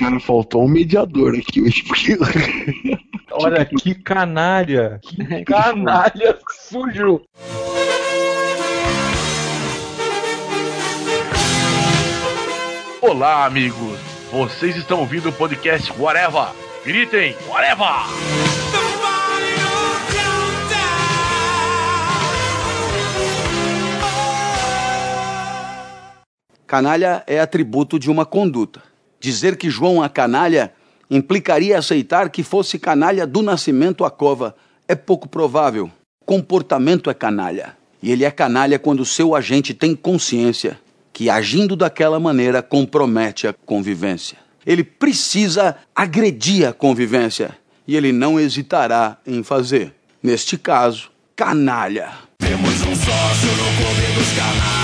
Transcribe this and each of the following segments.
Cara, faltou um mediador aqui hoje. Porque... Olha que canalha! Que canalha sujo! Olá, amigos! Vocês estão ouvindo o podcast Whatever! Gritem, Whatever! Canalha é atributo de uma conduta. Dizer que João é canalha implicaria aceitar que fosse canalha do nascimento à cova. É pouco provável. Comportamento é canalha. E ele é canalha quando seu agente tem consciência que agindo daquela maneira compromete a convivência. Ele precisa agredir a convivência e ele não hesitará em fazer. Neste caso, canalha. Temos um sócio no clube dos canalhas.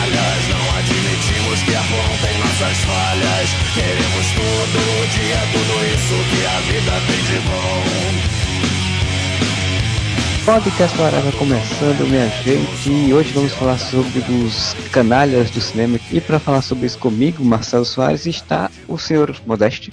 Nossas falhas. Queremos todo dia tudo isso que a vida tem de bom. Podcast Parada começando, minha gente, e hoje vamos falar sobre os canalhas do cinema. E para falar sobre isso comigo, Marcelo Soares, está o senhor Modeste.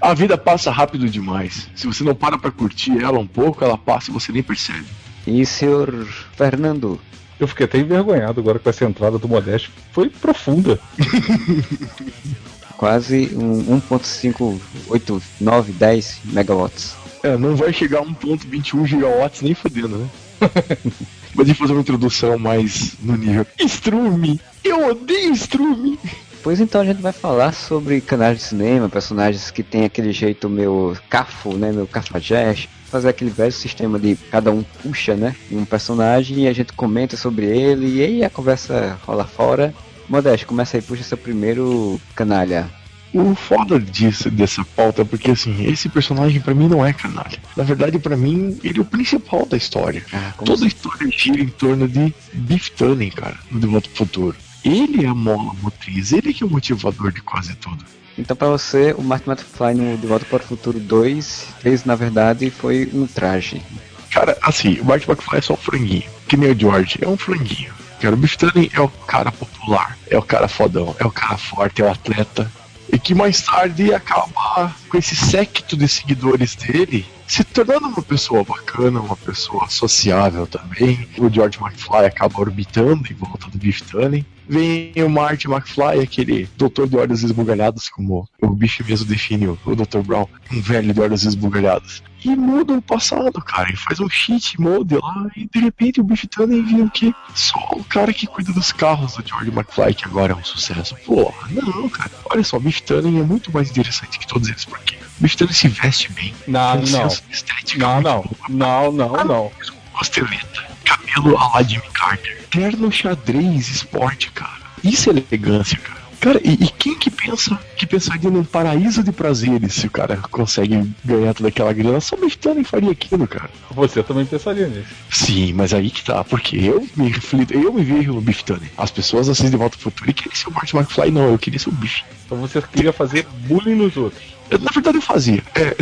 A vida passa rápido demais. Se você não para pra curtir ela um pouco, ela passa e você nem percebe. E senhor Fernando. Eu fiquei até envergonhado agora com essa entrada do Modeste. Foi profunda. Quase um 1.589, 10 megawatts. É, não vai chegar a 1.21 gigawatts nem fodendo, né? Mas de fazer uma introdução mais no nível. Strume! Eu odeio Strume! Pois então a gente vai falar sobre canais de cinema, personagens que tem aquele jeito meio cafo, né, meu cafajeste, fazer aquele velho sistema de cada um puxa, né, um personagem e a gente comenta sobre ele e aí a conversa rola fora. Modeste, começa aí, puxa seu primeiro canalha. O foda disso, dessa pauta é porque, assim, esse personagem pra mim não é canalha. Na verdade, pra mim, ele é o principal da história. Ah, Toda a história gira em torno de Biff Tannen, cara, no De Volta pro Futuro. Ele é a mola motriz, ele que é o motivador de quase tudo. Então pra você, o Martin McFly no De Volta para o Futuro 2 fez, na verdade, foi um traje. Cara, assim, o Marty McFly é só um franguinho. Que nem o George, é um franguinho. Cara, o Biff Tannen é o cara popular, é o cara fodão, é o cara forte, é o atleta. E que mais tarde acaba com esse séquito de seguidores dele se tornando uma pessoa bacana, uma pessoa sociável também. O George McFly acaba orbitando em volta do Biff Tannen. Vem o Marty McFly, aquele doutor de olhos esbugalhados, como o Biff mesmo define o, Dr. Brown, um velho de olhos esbugalhados. E muda o passado, cara, e faz um cheat mode lá, e de repente o Biff Tannen vira o quê? Só o cara que cuida dos carros do George McFly, que agora é um sucesso. Porra, não, cara. Olha só, o Biff Tannen é muito mais interessante que todos eles, porque o Biff Tannen se veste bem. Não, não. estética Não, muito não. Não, não, não. Costeleta, cabelo a lá Jimmy Carter, terno xadrez esporte, cara. Isso é elegância, cara. Cara, e, e quem que pensa que pensaria num paraíso de prazeres se o cara consegue ganhar toda aquela grana? Só Biftano faria aquilo, cara. Você também pensaria nisso. Sim, mas aí que tá, porque eu me reflito, eu me vejo no Biftane. As pessoas assistem de volta pro futuro e querem ser o Martin McFly, não, eu queria ser o Biff. Então você queria fazer bullying nos outros. Na verdade eu fazia. É.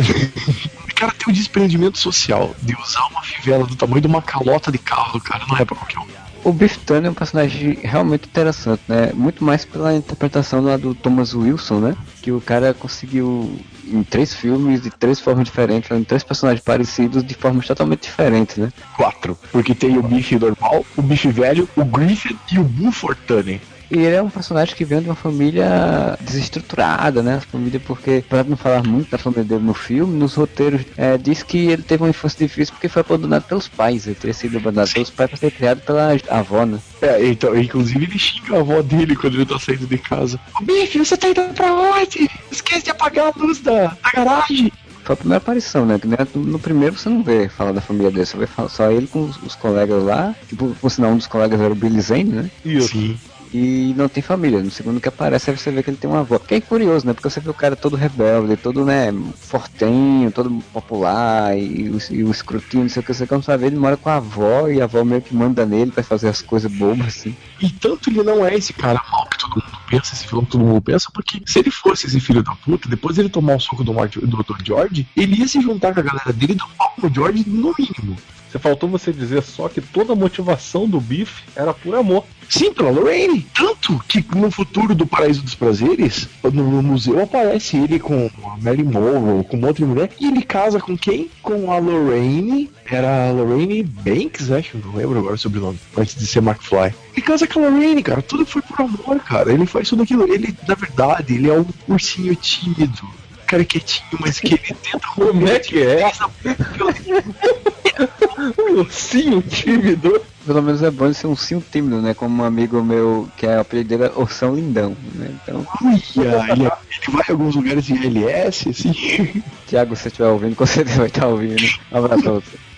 O cara tem o desprendimento social de usar uma fivela do tamanho de uma calota de carro, cara, não é pra qualquer um. O Biff Tannen é um personagem realmente interessante, né? Muito mais pela interpretação lá do Thomas Wilson, né? Que o cara conseguiu em três filmes de três formas diferentes, fazendo três personagens parecidos de formas totalmente diferentes, né? Quatro. Porque tem o bife normal, o bife velho, o Griffin e o Buford Tannen. E ele é um personagem que vem de uma família desestruturada, né? Família porque, para não falar muito da família dele no filme, nos roteiros é, diz que ele teve uma infância difícil porque foi abandonado pelos pais. Ele teria sido abandonado pelos pais para ser criado pela avó, né? É, então, inclusive ele xinga a avó dele quando ele tá saindo de casa. Ô bife, você tá indo pra onde? Esquece de apagar a luz da, da garagem. Foi a primeira aparição, né? Que né, no, primeiro você não vê falar da família dele, você vê falar só ele com os, os colegas lá. Que por, por sinal um dos colegas era o Billy Zane, né? Sim. E não tem família. No segundo que aparece, você vê que ele tem uma avó. Que é curioso, né? Porque você vê o cara todo rebelde, todo, né, fortenho, todo popular, e, o- e o escrutínio, não sei o que, você vai ver, ele mora com a avó, e a avó meio que manda nele pra fazer as coisas bobas, assim. E tanto ele não é esse cara mal que todo mundo pensa, esse vilão que todo mundo pensa, porque se ele fosse esse filho da puta, depois ele tomar um soco do, Martin, do Dr. George, ele ia se juntar com a galera dele e dar um pau no George no mínimo. Você faltou você dizer só que toda a motivação do Biff era por amor. Sim, pela Lorraine. Tanto que no futuro do Paraíso dos Prazeres, no museu aparece ele com a Mary Monroe, com uma outra mulher, e ele casa com quem? Com a Lorraine. Era a Lorraine Banks, acho, não lembro agora o sobrenome, antes de ser McFly. Ele casa com a Lorraine, cara. Tudo foi por amor, cara. Ele faz tudo aquilo. Ele, na verdade, ele é um ursinho tímido. Cara quietinho, mas que ele tenta Como é que é? Um ursinho tímido. Pelo menos é bom ser um sim tímido, né? Como um amigo meu, que é o apelido dele é Ursão Lindão, né? Então, Uia, ele, ele vai em alguns lugares em LS, assim. Thiago, se você estiver ouvindo, com certeza vai estar ouvindo. Um abraço a você.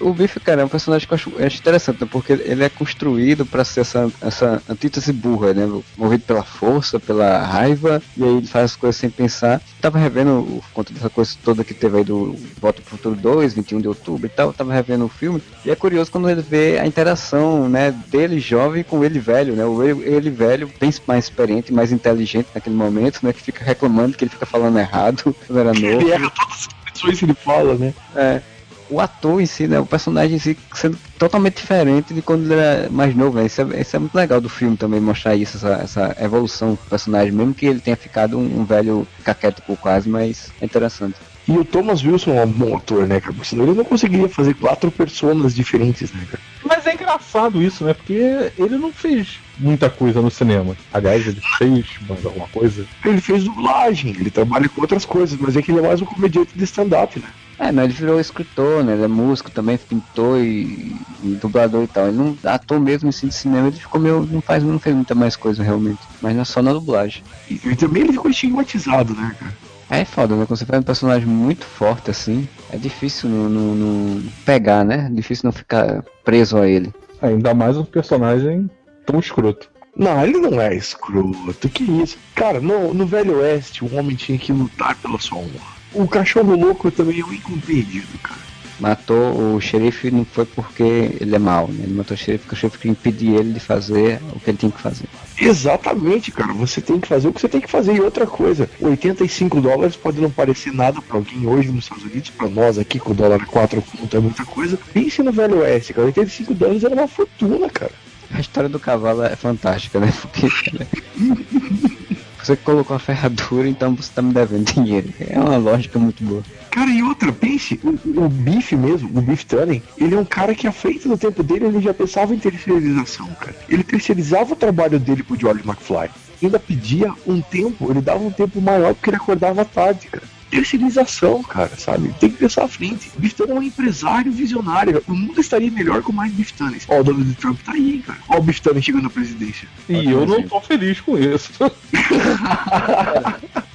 O Biff, cara, é um personagem que eu acho, eu acho interessante, né? Porque ele é construído pra ser essa, essa antítese burra, né? Movido pela força, pela raiva, e aí ele faz as coisas sem pensar. Tava revendo o conta dessa coisa toda que teve aí do Volta pro Futuro 2, 21 de outubro e tal. Tava revendo o filme, e é curioso quando ele vê a interação, né? Dele jovem com ele velho, né? O ele, ele velho, bem mais experiente, mais inteligente naquele momento, né? Que fica reclamando que ele fica falando errado quando era novo. Ele erra todas as que ele fala, né? É. O ator em si, né? O personagem em si sendo totalmente diferente de quando ele era mais novo, né? Isso é, isso é muito legal do filme também, mostrar isso, essa, essa evolução do personagem, mesmo que ele tenha ficado um, um velho caquético quase, mas é interessante. E o Thomas Wilson é um bom ator, né, cara? Porque senão ele não conseguiria fazer quatro personas diferentes, né, cara? Mas é engraçado isso, né? Porque ele não fez muita coisa no cinema. Aliás, ele fez mais alguma coisa. Ele fez dublagem, ele trabalha com outras coisas, mas é que ele é mais um comediante de stand-up, né? É, não, ele virou escritor, né? Ele é músico também, pintor e, e dublador e tal. Ele não ator mesmo assim de cinema, ele ficou meio. não faz, não fez muita mais coisa realmente. Mas não é só na dublagem. E, e também ele ficou estigmatizado, né, cara? É foda, né? Quando você faz um personagem muito forte assim, é difícil não, não, não pegar, né? Difícil não ficar preso a ele. Ainda mais um personagem tão escroto. Não, ele não é escroto, que isso? Cara, no, no Velho Oeste, o homem tinha que lutar pela sua honra. O cachorro louco também é um incompreendido, cara. Matou o xerife não foi porque ele é mau, né? Ele matou o xerife porque o xerife queria impedir ele de fazer o que ele tinha que fazer. Exatamente, cara. Você tem que fazer o que você tem que fazer. E outra coisa, 85 dólares pode não parecer nada pra alguém hoje nos Estados Unidos, pra nós aqui com o dólar 4 conto é muita coisa. Pense no Velho Oeste, cara. 85 dólares era uma fortuna, cara. A história do cavalo é fantástica, né? Porque você colocou a ferradura, então você tá me devendo dinheiro. É uma lógica muito boa. Cara, e outra, pense, o, o Biff mesmo, o Biff Tannen, ele é um cara que à frente do tempo dele, ele já pensava em terceirização, cara. Ele terceirizava o trabalho dele pro George McFly. Ainda pedia um tempo, ele dava um tempo maior porque ele acordava tarde, cara. Terceirização, cara, sabe? Tem que pensar à frente. O Biff Tannen é um empresário visionário. O mundo estaria melhor com mais Biff Tannen. Ó, o Donald Trump tá aí, cara. Ó, o Biff Tannen chegando na presidência. E eu não tô feliz com isso.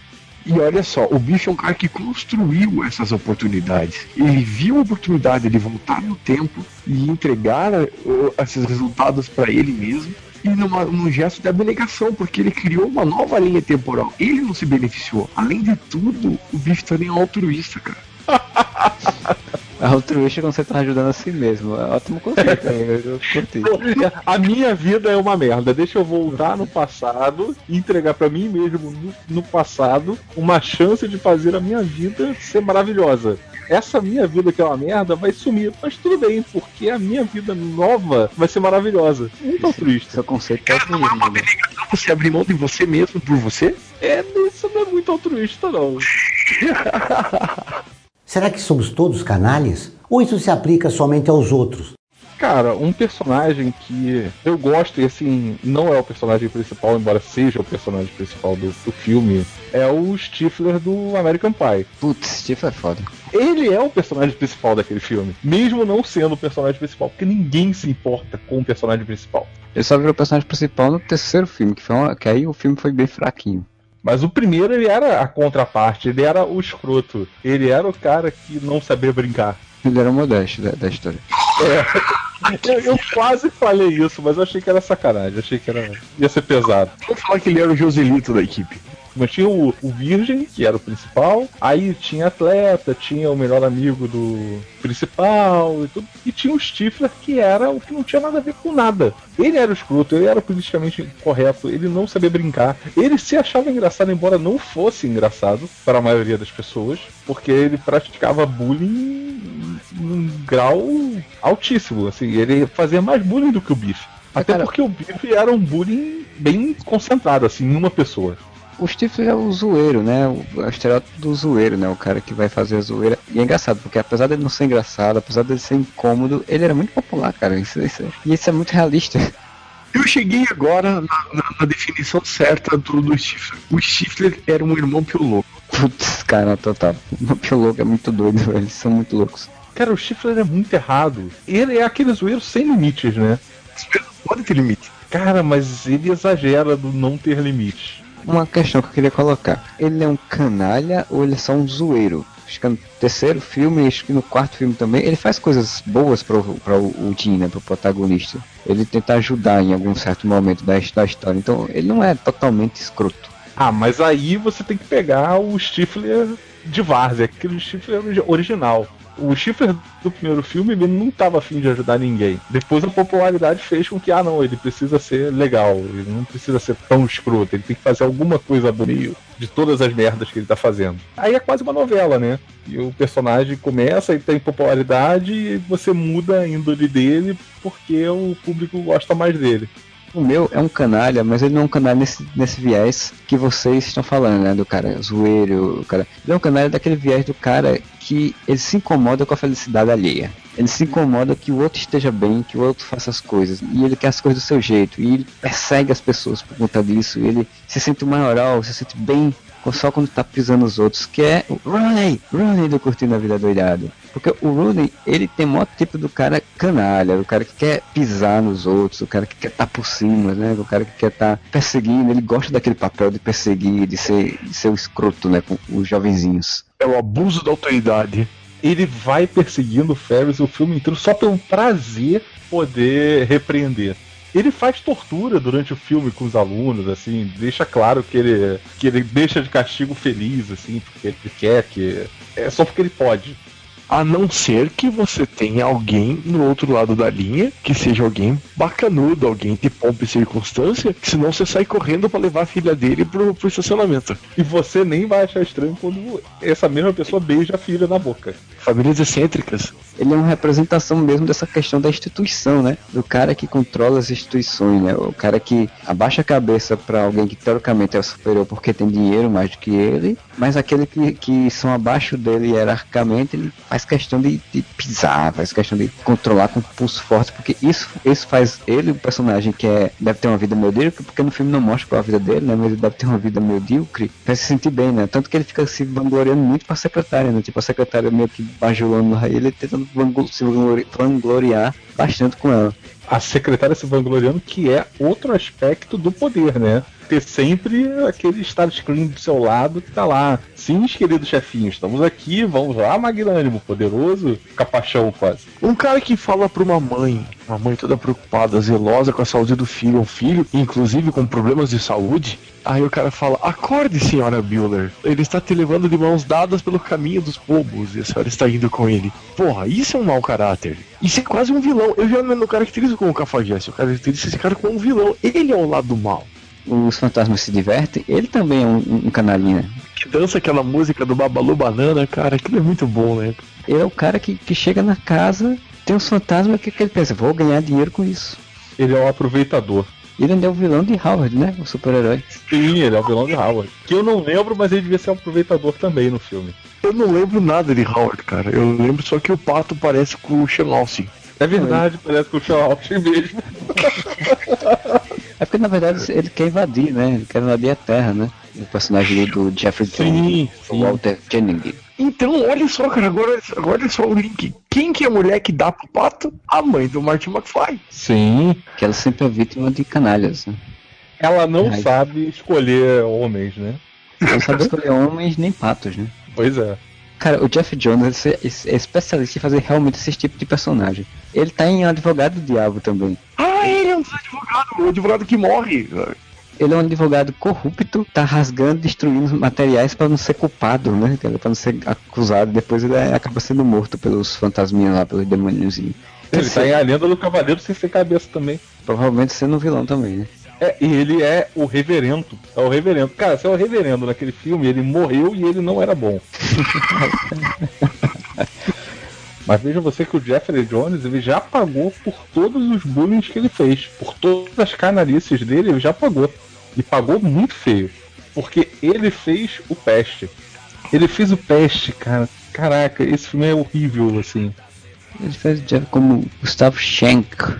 E olha só, o bicho é um cara que construiu essas oportunidades. Ele viu a oportunidade de voltar no tempo e entregar uh, esses resultados para ele mesmo. E numa, num gesto de abnegação, porque ele criou uma nova linha temporal. Ele não se beneficiou. Além de tudo, o bicho também é um altruísta, cara. A altruísta quando você tá ajudando a si mesmo. É ótimo conceito, hein? eu, curti. A minha vida é uma merda. Deixa eu voltar no passado e entregar pra mim mesmo no, no passado uma chance de fazer a minha vida ser maravilhosa. Essa minha vida que é uma merda vai sumir, mas tudo bem, porque a minha vida nova vai ser maravilhosa. Muito altruísta. Seu conceito é altruísmo. né? você abrir mão de você mesmo por você? É, isso não é muito altruísta, não. Será que somos todos canalhas? Ou isso se aplica somente aos outros? Cara, um personagem que eu gosto e assim, não é o personagem principal, embora seja o personagem principal do, do filme, é o Stifler do American Pie. Putz, Steve é foda. Ele é o personagem principal daquele filme, mesmo não sendo o personagem principal, porque ninguém se importa com o personagem principal. Ele só virou personagem principal no terceiro filme, que, foi uma- que aí o filme foi bem fraquinho. Mas o primeiro ele era a contraparte, ele era o escroto, ele era o cara que não sabia brincar. Ele era o modesto da, da história. Eu, eu quase falei isso, mas eu achei que era sacanagem, achei que era ia ser pesado. Vamos falar que ele era o Joselito da equipe. Mas tinha o, o Virgem, que era o principal, aí tinha atleta, tinha o melhor amigo do principal e tudo, e tinha o Stifler, que era o que não tinha nada a ver com nada. Ele era o escroto, ele era politicamente correto, ele não sabia brincar, ele se achava engraçado, embora não fosse engraçado para a maioria das pessoas, porque ele praticava bullying num grau altíssimo. Assim, ele fazia mais bullying do que o Biff. Até cara- porque o Biff era um bullying bem concentrado, assim, em uma pessoa. O Stifler é o zoeiro, né? O, é o estereótipo do zoeiro, né? O cara que vai fazer a zoeira. E é engraçado, porque apesar dele não ser engraçado, apesar dele ser incômodo, ele era muito popular, cara. Isso, isso é- e isso é muito realista. Eu cheguei agora na, na- na definição certa do, do Stifler. O Stifler era um irmão pioloco. Putz, cara, total. O Pio Louco é muito doido, velho. Eles são muito loucos. Cara, o Stifler é muito errado. Ele é aquele zoeiro sem limites, né? Pode ter limite. Cara, mas ele exagera do não ter limites. Uma questão que eu queria colocar. Ele é um canalha ou ele é só um zoeiro? Acho que no terceiro filme, acho que no quarto filme também, ele faz coisas boas para o, o Jim, né, pro protagonista. Ele tenta ajudar em algum certo momento da, da história. Então, ele não é totalmente escroto. Ah, mas aí você tem que pegar o Stifler de Várzea, aquele Stifler ori- original. O Stifler do primeiro filme ele não estava afim de ajudar ninguém. Depois a popularidade fez com que, ah não, ele precisa ser legal, ele não precisa ser tão escroto, ele tem que fazer alguma coisa no meio de todas as merdas que ele tá fazendo. Aí é quase uma novela, né? E o personagem começa e tem popularidade e você muda a índole dele porque o público gosta mais dele. O meu é um canalha, mas ele não é um canalha nesse, nesse viés que vocês estão falando, né? Do cara zoeiro, o cara. Ele é um canalha daquele viés do cara que ele se incomoda com a felicidade alheia. Ele se incomoda que o outro esteja bem, que o outro faça as coisas. E ele quer as coisas do seu jeito. E ele persegue as pessoas por conta disso. Ele se sente maioral, se sente bem só quando tá pisando os outros. Que é o Rooney, Rooney do Curtindo a Vida Doidado. Porque o Rooney, ele tem o tipo do cara canalha, o cara que quer pisar nos outros, o cara que quer estar por cima, né? O cara que quer estar perseguindo, ele gosta daquele papel de perseguir, de ser, de ser o escroto, né? Com os jovenzinhos. É o abuso da autoridade. ele vai perseguindo o Ferris o filme inteiro só pelo prazer poder repreender. Ele faz tortura durante o filme com os alunos, assim, deixa claro que ele, que ele deixa de castigo feliz, assim, porque ele quer que. É só porque ele pode. A não ser que você tenha alguém no outro lado da linha, que seja alguém bacanudo, alguém de pompa e circunstância, que senão você sai correndo pra levar a filha dele pro, pro estacionamento. E você nem vai achar estranho quando essa mesma pessoa beija a filha na boca. Famílias excêntricas. Ele é uma representação mesmo dessa questão da instituição, né? Do cara que controla as instituições, né? O cara que abaixa a cabeça pra alguém que teoricamente é superior porque tem dinheiro mais do que ele, mas aquele que, que são abaixo dele hierarquicamente, ele faz questão de, de pisar, faz questão de controlar com pulso forte, porque isso, isso faz ele, o personagem que é, deve ter uma vida medíocre, porque no filme não mostra qual é a vida dele, né? Mas ele deve ter uma vida medíocre, faz se sentir bem, né? Tanto que ele fica se vangloriando muito pra secretária, né? Tipo, a secretária meio que bajulando ele tentando se vanglori- vangloriar bastante com ela. A secretária se vangloriando, que é outro aspecto do poder, né? Ter sempre aquele Starscream do seu lado que tá lá. Sim, querido chefinho, estamos aqui, vamos lá, magnânimo, poderoso, capachão quase. Um cara que fala pra uma mãe, uma mãe toda preocupada, zelosa com a saúde do filho, um filho, inclusive com problemas de saúde. Aí o cara fala: Acorde, senhora Bueller. Ele está te levando de mãos dadas pelo caminho dos bobos e a senhora está indo com ele. Porra, isso é um mau caráter. Isso é quase um vilão. Eu já não caracterizo como cafajeste, eu caracterizo esse cara como um vilão. Ele é o lado do mal. Os fantasmas se divertem, ele também é um, um canalinha. Que dança aquela música do Babalu Banana, cara, aquilo é muito bom, né? Ele é o cara que, que chega na casa, tem uns fantasmas que, que ele pensa, vou ganhar dinheiro com isso. Ele é o aproveitador. Ele ainda é o vilão de Howard, né? O super-herói. Sim, ele é o vilão de Howard. Que eu não lembro, mas ele devia ser um aproveitador também no filme. Eu não lembro nada de Howard, cara. Eu lembro só que o pato parece com o Austin. É verdade, parece que o Austin mesmo. É porque na verdade ele quer invadir, né? Ele quer invadir a Terra, né? O personagem do Jeffrey Jones, Sim, o Walter Jennings. Então, olha só, cara, agora, agora olha só o link. Quem que é a mulher que dá pro pato? A mãe do Martin McFly. Sim. Que ela sempre é vítima de canalhas. Né? Ela não Ai. sabe escolher homens, né? Ela não sabe escolher homens nem patos, né? Pois é. Cara, o Jeff Jones é é especialista em fazer realmente esse tipo de personagem. Ele tá em Advogado do Diabo também. Ah, ele é um advogado, o advogado que morre. Ele é um advogado corrupto, tá rasgando, destruindo materiais pra não ser culpado, né? Pra não ser acusado. Depois ele é- acaba sendo morto pelos fantasminhas lá, pelos demôniozinhos. Ele tá em A Lenda do Cavaleiro sem ser cabeça também. Provavelmente sendo um vilão também, né? É, e ele é o reverendo. É o reverendo. Cara, se é o reverendo naquele filme, ele morreu e ele não era bom. Mas veja você que o Jeffrey Jones ele já pagou por todos os bullying que ele fez. Por todas as canalices dele, ele já pagou. E pagou muito feio. Porque ele fez o Peste. Ele fez o Peste, cara. Caraca, esse filme é horrível, assim. Ele fez o Jeff como Gustavo Schenck.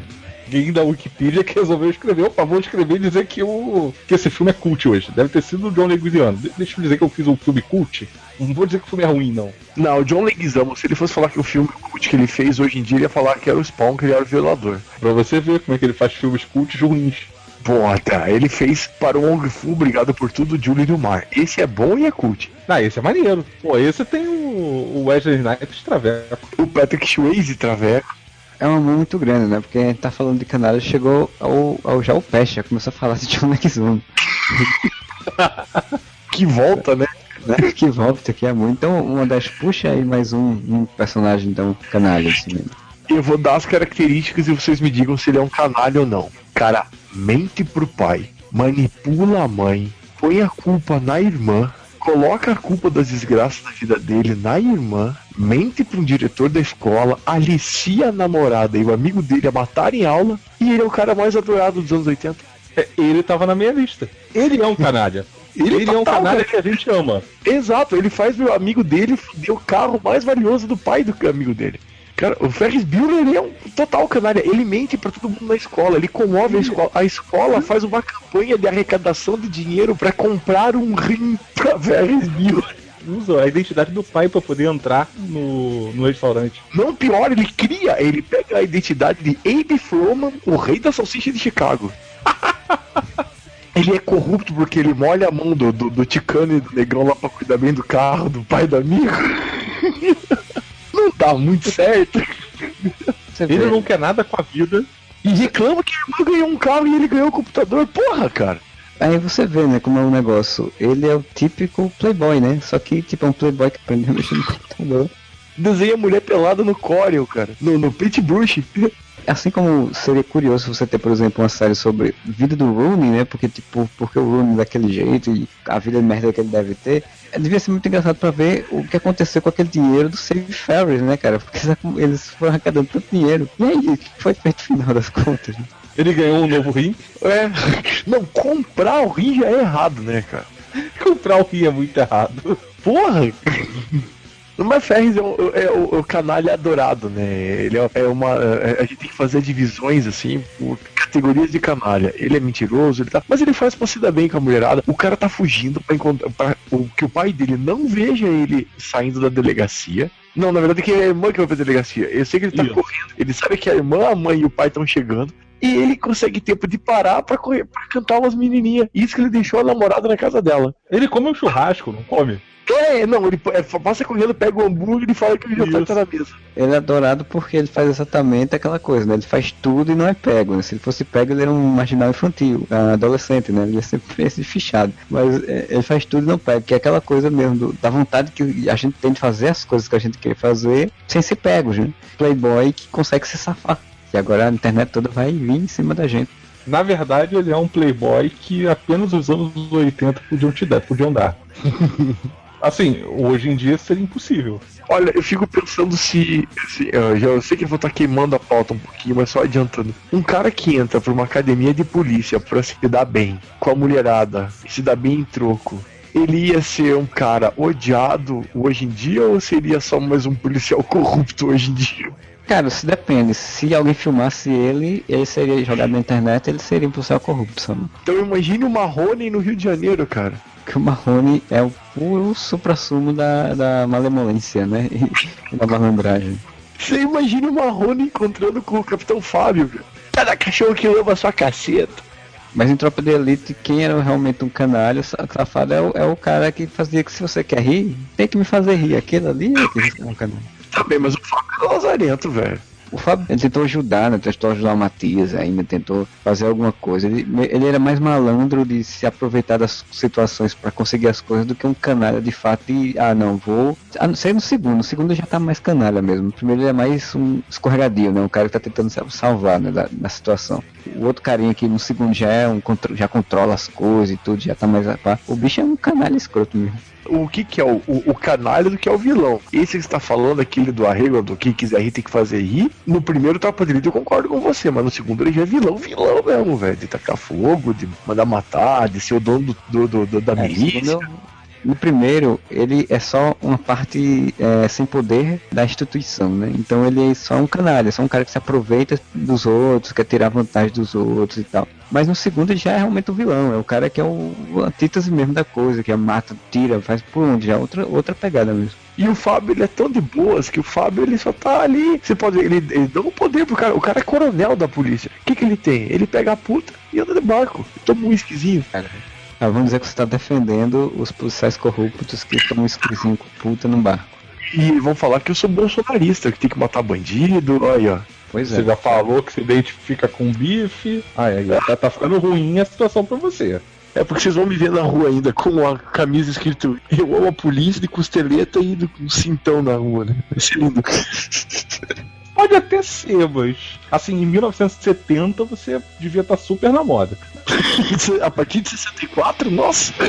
Alguém da Wikipedia que resolveu escrever, opa, vou escrever e dizer que, o, que esse filme é cult hoje. Deve ter sido o John Leguizamo. De- Deixa eu dizer que eu fiz um filme cult. Não vou dizer que o filme é ruim, não. Não, o John Leguizamo, se ele fosse falar que o filme cult que ele fez hoje em dia, ele ia falar que era o Spawn, que ele era o violador. Pra você ver como é que ele faz filmes cults ruins. Bota, ele fez para o Ong Fu, Obrigado por Tudo, Julie do Mar. Esse é bom e é cult. Ah, esse é maneiro. Pô, esse tem o, o Wesley Snipes Traveco. O Patrick Swayze, Traveco. É uma mão muito grande, né? Porque a gente tá falando de canalha, chegou ao, ao já o Peste, já começou a falar de John Leguizamo. Que volta, né? Né? Que volta aqui é muito. Então, uma das puxa aí mais um, um personagem, então, canalha, assim mesmo. Eu vou dar as características e vocês me digam se ele é um canalha ou não. Cara, mente pro pai, manipula a mãe, põe a culpa na irmã, coloca a culpa das desgraças da vida dele na irmã, mente pra um diretor da escola, alicia a namorada e o amigo dele a matarem aula, e ele é o cara mais adorado dos anos 80. É, ele tava na minha lista. Ele é um canalha. Ele Ele é um cara. que a gente ama. Exato, ele faz meu amigo dele fuder o carro mais valioso do pai do amigo dele. Cara, o Ferris Bueller é um total canalha. Ele mente pra todo mundo na escola. Ele comove a escola. A escola faz uma campanha de arrecadação de dinheiro pra comprar um rim pra Ferris Bueller. Usa a identidade do pai pra poder entrar no, no restaurante. Não pior, ele cria, ele pega a identidade de Abe Froman, o rei da salsicha de Chicago. Ele é corrupto porque ele molha a mão do, do, do Ticano e do Negão lá pra cuidar bem do carro do pai do amigo. Não dá muito certo. Ele não quer nada com a vida. E reclama que a irmã ganhou um carro e ele ganhou o computador. Porra, cara. Aí você vê, né, como é o negócio. Ele é o típico playboy, né? Só que, tipo, é um playboy que aprendeu a mexer no computador. Desenha mulher pelada no Corel, cara. No, no Paintbrush. Assim como seria curioso você ter, por exemplo, uma série sobre vida do Rooney, né? Porque, tipo, porque o Rooney é daquele jeito e a vida de merda que ele deve ter. é, Devia ser muito engraçado pra ver o que aconteceu com aquele dinheiro do Save Ferris, né, cara? Porque eles foram arrecadando tanto dinheiro. E aí, foi feito no final das contas? né? Ele ganhou um novo rim. É. Não, comprar o rim já é errado, né, cara? Comprar o rim é muito errado. Porra! Mas Ferris é o, é o- o canalha adorado, né? Ele é, é uma. é- a gente tem que fazer divisões assim por categorias de canalha. Ele é mentiroso, ele tá. Mas ele faz pra se dar bem com a mulherada. O cara tá fugindo pra encontrar. Pra, o, que o pai dele não veja ele saindo da delegacia. Não, na verdade que é a irmã que vai pra delegacia. Eu sei que ele tá correndo. Ele sabe que a irmã, a mãe e o pai estão chegando. E ele consegue tempo de parar pra, correr, pra cantar umas menininhas. Isso que ele deixou a namorada na casa dela. Ele come um churrasco, não come? É, não, ele é, passa correndo, pega o hambúrguer e fala que o jantar Isso. tá na mesa. Ele é adorado porque ele faz exatamente aquela coisa, né? Ele faz tudo e não é pego, né? Se ele fosse pego, ele era um marginal infantil, ah, adolescente, né? Ele ia sempre esse fichado. Mas é, ele faz tudo e não pega, que é aquela coisa mesmo do- da vontade que a gente tem de fazer as coisas que a gente quer fazer sem ser pegos, né? Playboy que consegue se safar. E agora a internet toda vai vir em cima da gente. Na verdade, ele é um playboy que apenas os anos 80 podiam te dar, podiam dar. Assim, hoje em dia seria impossível. Olha, eu fico pensando se. se eu, já, eu sei que eu vou estar queimando a pauta um pouquinho, mas só adiantando. Um cara que entra pra uma academia de polícia pra se dar bem com a mulherada, e se dar bem em troco. Ele ia ser um cara odiado hoje em dia ou seria só mais um policial corrupto hoje em dia? Cara, se depende. Se alguém filmasse ele, ele seria jogado na internet, ele seria um policial corrupto, sabe? Então imagine o Marrone no Rio de Janeiro, cara. Que o Marrone é o puro supra-sumo da, da malemolência, né? E da malandragem. Você imagina o Marrone encontrando com o Capitão Fábio, cara. Cada cachorro que leva sua caceta. Mas em Tropa de Elite, quem era realmente um canalha, sa- safado, é o, é o cara que fazia que se você quer rir, tem que me fazer rir. Aquele ali é que é um canalha. Também, mas o Fábio é lazarento, velho. O Fábio tentou ajudar, né? Tentou ajudar o Matias ainda, tentou fazer alguma coisa. Ele, ele era mais malandro de se aproveitar das situações para conseguir as coisas do que um canalha de fato ah, não, vou. A não ser no segundo, no segundo já tá mais canalha mesmo. No primeiro ele é mais um escorregadio, né? Um cara que tá tentando se salvar né, da, da situação. O outro carinha aqui no segundo já é um já controla as coisas e tudo, já tá mais pá. O bicho é um canalha escroto mesmo. O que que é o, o, o canalha do que é o vilão? Esse que está falando, aquele do arrego, do quem quiser rir tem que fazer rir. No primeiro de Elite eu concordo com você, mas no segundo ele já é vilão, vilão mesmo, velho. De tacar fogo, de mandar matar, de ser o dono do, do, do da é, milícia. No primeiro, ele é só uma parte é, sem poder da instituição, né? Então ele é só um canalha, só um cara que se aproveita dos outros, quer tirar vantagem dos outros e tal. Mas no segundo ele já é realmente o vilão, é o cara que é o, o antítese mesmo da coisa, que é mata, tira, faz por onde, já é outra, outra pegada mesmo. E o Fábio, ele é tão de boas que o Fábio, ele só tá ali. Você pode ver, ele, ele dá um poder pro cara. O cara é coronel da polícia. O que que ele tem? Ele pega a puta e anda de barco. Toma um esquisinho. Cara, ah, vamos dizer que você está defendendo os policiais corruptos que estão escrisinho com puta no barco. E vão falar que eu sou bolsonarista, que tem que matar bandido, olha. Pois é. Você já falou que se identifica com bife. Ai, aí, tá, tá ficando ruim a situação pra você. É porque vocês vão me ver na rua ainda com a camisa escrito Eu amo a polícia de costeleta e com um cintão na rua, né? Vai ser lindo. Pode até ser, mas assim, em 1970 você devia estar tá super na moda. A partir de 64, nossa!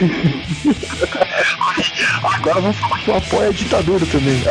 Agora vamos falar que eu apoio a ditadura também.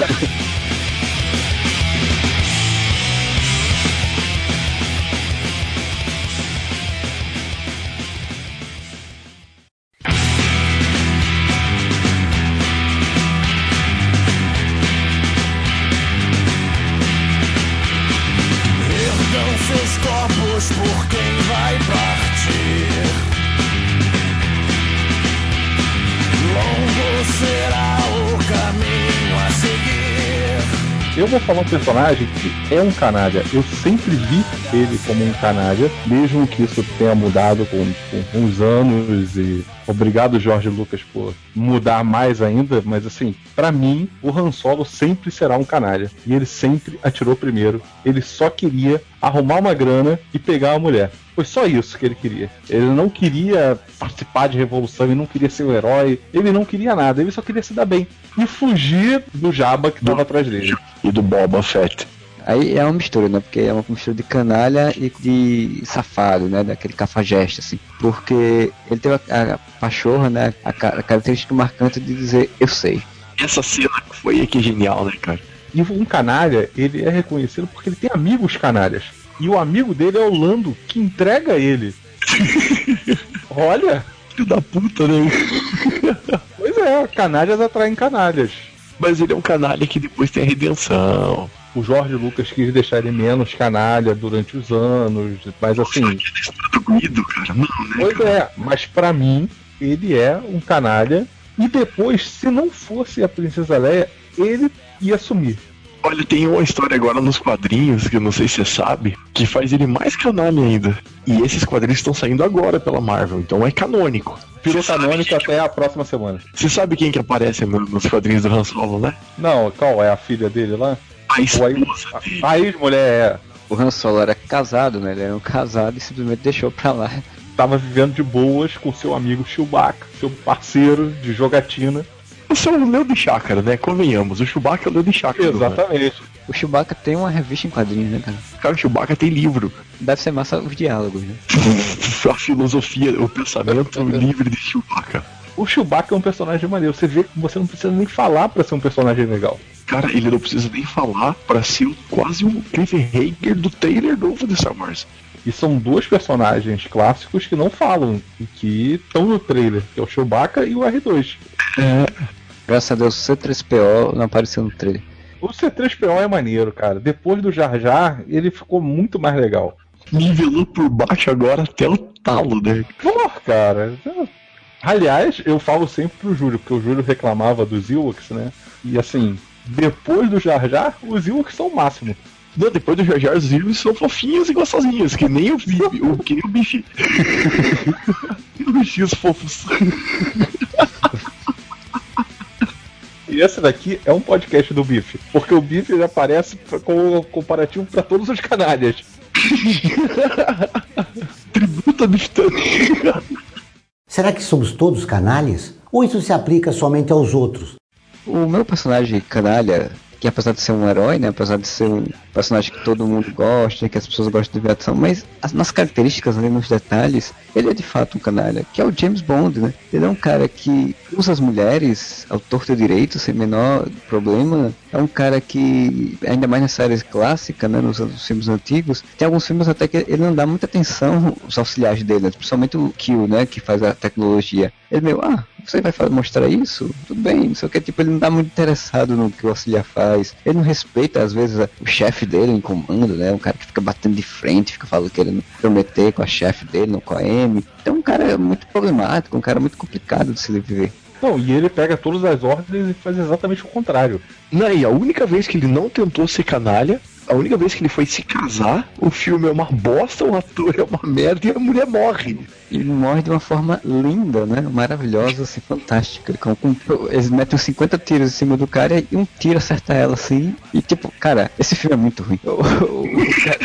Eu vou falar um personagem que é um canalha. Eu sempre vi ele como um canalha, mesmo que isso tenha mudado com, com uns anos e obrigado Jorge Lucas por mudar mais ainda, mas assim, para mim, o Han Solo sempre será um canalha. E ele sempre atirou primeiro. Ele só queria arrumar uma grana e pegar a mulher. Foi só isso que ele queria. Ele não queria participar de revolução, ele não queria ser um herói, ele não queria nada, ele só queria se dar bem. E fugir do Jabba que estava atrás dele. E do Boba Fett. Aí é uma mistura, né? Porque é uma mistura de canalha e de safado, né? Daquele cafajeste, assim. Porque ele teve a, a pachorra, né? A, a, característica marcante de dizer, eu sei. Essa cena foi aqui genial, né, cara? E um canalha, ele é reconhecido porque ele tem amigos canalhas. E o amigo dele é o Lando, que entrega ele. Olha! Filho da puta, né? pois é, canalhas atraem canalhas. Mas ele é um canalha que depois tem a redenção. O Jorge Lucas quis deixar ele menos canalha durante os anos, mas assim. cara. Não, né, pois cara? é, mas para mim, ele é um canalha. E depois, se não fosse a Princesa Leia, ele ia sumir. Olha, tem uma história agora nos quadrinhos, que eu não sei se você sabe, que faz ele mais canalha ainda. E esses quadrinhos estão saindo agora pela Marvel, então é canônico. Virou canônico até a próxima semana. Você sabe quem que aparece nos quadrinhos do Han Solo, né? Não, qual é a filha dele lá? A esposa a, a ex-mulher é. O Han Solo era casado, né? Ele era um casado e simplesmente deixou pra lá. Tava vivendo de boas com seu amigo Chewbacca, seu parceiro de jogatina. Você é o Leo de Chácara, né? Convenhamos, o Chewbacca é o Leo de Chácara. Exatamente. O Chewbacca tem uma revista em quadrinhos, né, cara? Cara, o Chewbacca tem livro. Deve ser massa os diálogos, né? a filosofia, o pensamento livre de Chewbacca. O Chewbacca é um personagem maneiro. Você vê que você não precisa nem falar para ser um personagem legal. Cara, ele não precisa nem falar para ser quase um cliffhanger do trailer novo de Star Wars. E são dois personagens clássicos que não falam e que estão no trailer, que é o Chewbacca e o R2. É. Graças a Deus, o C3PO não apareceu no trailer. O C3PO é maneiro, cara. Depois do Jar Jar, ele ficou muito mais legal. Nivelou por baixo agora até o talo, né? Pô, cara. Aliás, eu falo sempre pro Júlio, porque o Júlio reclamava dos Ewoks, né? E assim, depois do Jar Jar, os Ewoks são o máximo. Não, depois do Jar Jar, os Ewoks são fofinhos e gostosinhos, que nem o, o, que nem o bicho. os bichinhos fofos. E esse daqui é um podcast do Bife, porque o Bife ele aparece com comparativo para todos os canalhas. Tributa Bistani. Será que somos todos canalhas? Ou isso se aplica somente aos outros? O meu personagem canalha, que apesar de ser um herói, né, apesar de ser um personagem que todo mundo gosta, que as pessoas gostam de ver ação, mas as, nas características, ali nos detalhes, ele é de fato um canalha, que é o James Bond, né? Ele é um cara que usa as mulheres ao torto e direito, sem menor problema. É um cara que, ainda mais nas séries clássicas, né, nos, nos filmes antigos, tem alguns filmes até que ele não dá muita atenção aos auxiliares dele, né, principalmente o Kill, né, que faz a tecnologia. Ele meio, ah, você vai mostrar isso? Tudo bem, não sei o que, tipo, ele não tá muito interessado no que o auxiliar faz. Ele não respeita, às vezes, o chefe dele em comando, né? Um cara que fica batendo de frente, fica falando, querendo prometer com a chefe dele no COM. Então, um cara muito problemático, um cara muito complicado de se viver. Não, e ele pega todas as ordens e faz exatamente o contrário. Não, e a única vez que ele não tentou ser canalha, a única vez que ele foi se casar, o filme é uma bosta, o ator é uma merda e a mulher morre. Ele morre de uma forma linda, né? Maravilhosa, assim, fantástica. Ele, com, com, eles metem uns 50 tiros em cima do cara e um tiro acerta ela, assim. E tipo, cara, esse filme é muito ruim. O, o, o cara...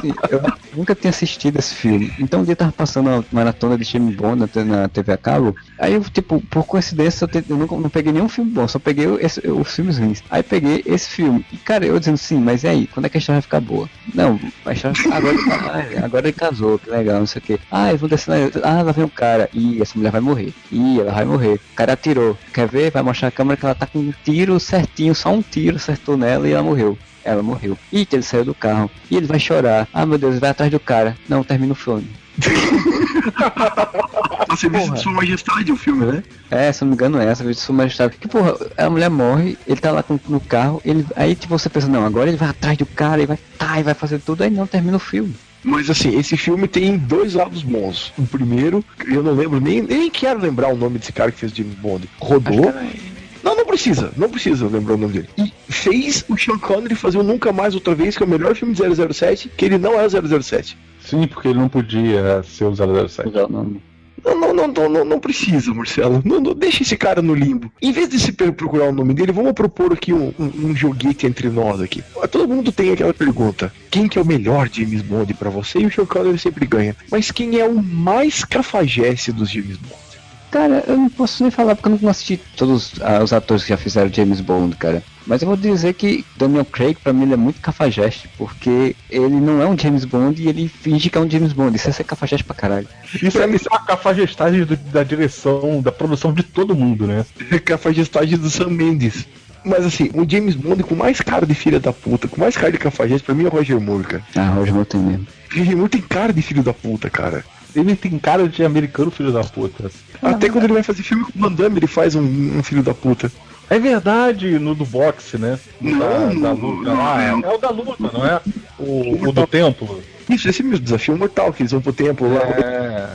assim, eu nunca tinha assistido esse filme. Então um dia tava passando uma maratona de James Bond na TV a cabo. Aí eu, tipo, por coincidência, eu, te, eu não, não, peguei nenhum filme bom, só peguei esse, os filmes ruins. Aí peguei esse filme. E cara, eu dizendo sim, mas e aí? Quando é que a história vai ficar boa? Não, a história agora, ah, agora ele casou, que legal, não sei o que. Ah, eu vou descer Ah, lá vem o cara. Ih, essa mulher vai morrer. Ih, ela vai morrer. O cara atirou. Quer ver? Vai mostrar a câmera que ela tá com um tiro certinho, só um tiro acertou nela e ela morreu. Ela morreu. Ih, ele saiu do carro. E ele vai chorar. Ah, meu Deus, vai atrás do cara. Não, termina o filme. A serviço de Sua Majestade o filme, né? É, se não me engano é, a serviço de Sua Majestade. Que porra, a mulher morre, ele tá lá com, no carro, ele, aí tipo, você pensa, não, agora ele vai atrás do cara, ele vai, tá, e vai fazer tudo, aí não termina o filme. Mas assim, esse filme tem dois lados bons. O primeiro, eu não lembro nem, nem quero lembrar o nome desse cara que fez James Bond. Rodou. Não, não precisa, não precisa lembrar o nome dele. E fez o Sean Connery fazer o Nunca Mais Outra Vez, que é o melhor filme de 007, que ele não é o 007. Sim, porque ele não podia ser o 007. Não, não. Não, não, não, não, não, não precisa, Marcelo. Não, não, deixa esse cara no limbo. Em vez de se procurar o nome dele, vamos propor aqui um, um, um joguete entre nós aqui. Todo mundo tem aquela pergunta: quem que é o melhor James Bond para você? E o Sean Connery sempre ganha. Mas quem é o mais cafajeste dos James Bond? Cara, eu não posso nem falar porque eu não assisti todos ah, os atores que já fizeram James Bond, cara. Mas eu vou dizer que Daniel Craig, pra mim, ele é muito cafajeste, porque ele não é um James Bond e ele finge que é um James Bond. Isso é ser cafajeste pra caralho. Isso é, isso é a cafajestagem do, da direção, da produção de todo mundo, né? É cafajestagem do Sam Mendes. Mas assim, o James Bond com mais cara de filha da puta, com mais cara de cafajeste, pra mim é o Roger Moore, cara. Ah, Roger Moore tem mesmo. Roger Moore tem cara de filho da puta, cara. Ele tem cara de americano filho da puta. Até quando ele vai fazer filme com o Van Damme, ele faz um, um filho da puta. É verdade, no do boxe, né? Não, da, no- da luta. não, Ah, é, é o da luta, não é? O, o do templo. Isso, esse mesmo desafio mortal, que eles vão pro templo lá, É.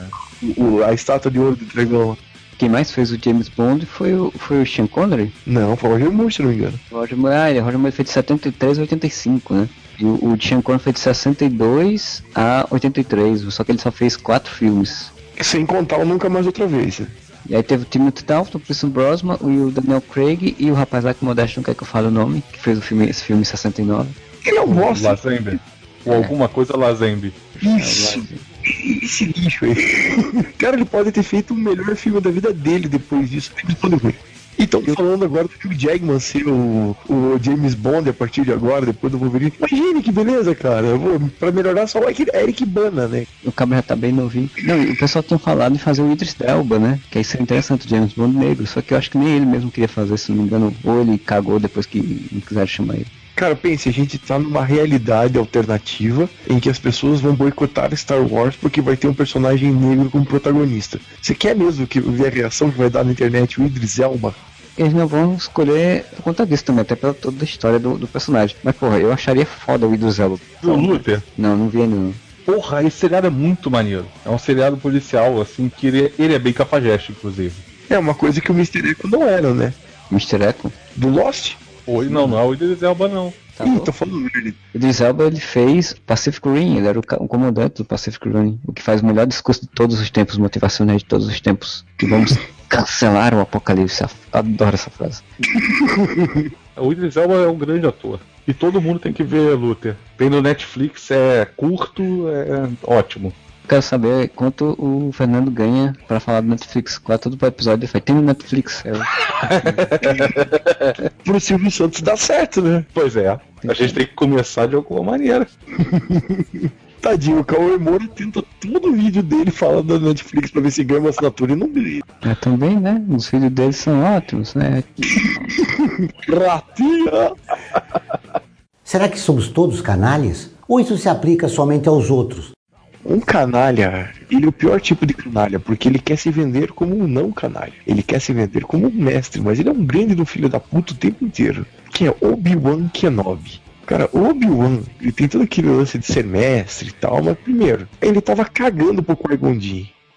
o- a estátua de ouro do dragão. Quem mais fez o James Bond foi o, foi o Sean Connery. Não, foi o Roger Moore, se não me engano. Roger Moore, ah, ele- o Roger Moore foi de 73 a 85, né? E o, o Sean Connery foi de 62 a 83, só que ele só fez quatro filmes. Sem contar o Nunca Mais Outra Vez. né? E aí teve o Timothy Dalton, o Brosnan, e o Daniel Craig e o rapaz lá que o Modesto não quer que eu fale o nome, que fez o filme, esse filme em 69. Ele é um bosta. Lazembe. Ou alguma coisa Lazembe. Isso. Esse lixo aí. Cara, ele pode ter feito o melhor filme da vida dele depois disso. É ruim. E estão falando agora do Hugh Jackman ser o, o James Bond a partir de agora, depois do Wolverine. Imagine que beleza, cara. Vou, pra melhorar só o Eric- Bana, né? O cabra já tá bem novinho. Não, e o pessoal tinha falado em fazer o Idris Elba, né? Que aí seria interessante, o James Bond negro. Só que eu acho que nem ele mesmo queria fazer, se não me engano. Ou ele cagou depois que não quiseram chamar ele. Cara, pense, a gente tá numa realidade alternativa em que as pessoas vão boicotar Star Wars porque vai ter um personagem negro como protagonista. Você quer mesmo que ver a reação que vai dar na internet o Idris Elba? Eles não vão escolher por conta disso também, até pela toda a história do, do personagem. Mas, porra, eu acharia foda o Idris Elba. Viu o Luther? Não, não vi ainda não. Porra, esse seriado é muito maneiro. É um seriado policial, assim, que ele, ele é bem cafajeste, inclusive. É uma coisa que o Mr. Echo não era, né? Mr. Echo? Do Lost? Oi, não, não é o Idris Elba, não. Tá Ih, tô falando. O Idris Elba, ele fez Pacific Rim, ele era o, o comandante do Pacific Rim, o que faz o melhor discurso de todos os tempos, motivacionais de todos os tempos. Que vamos cancelar o apocalipse. Adoro essa frase. O Idris Elba é um grande ator. E todo mundo tem que ver Luther. Tem no Netflix, é curto, é ótimo. Quero saber quanto o Fernando ganha pra falar do Netflix. Quase todo o episódio ele fala, tem no Netflix. Eu, Pro Silvio Santos dá certo, né? Pois é. A gente tem que começar de alguma maneira. Tadinho, o Cauê Moura tenta todo vídeo dele falando da Netflix pra ver se ganha uma assinatura e não ganha. é, também, né? Os vídeos deles são ótimos, né? Ratinha! Será que somos todos canalhas? Ou isso se aplica somente aos outros? Um canalha, ele é o pior tipo de canalha, porque ele quer se vender como um não canalha. Ele quer se vender como um mestre, mas ele é um grande do filho da puta o tempo inteiro. Que é Obi-Wan Kenobi. Cara, Obi-Wan, ele tem todo aquele lance de ser mestre e tal, mas primeiro, ele tava cagando pro Qui-Gon.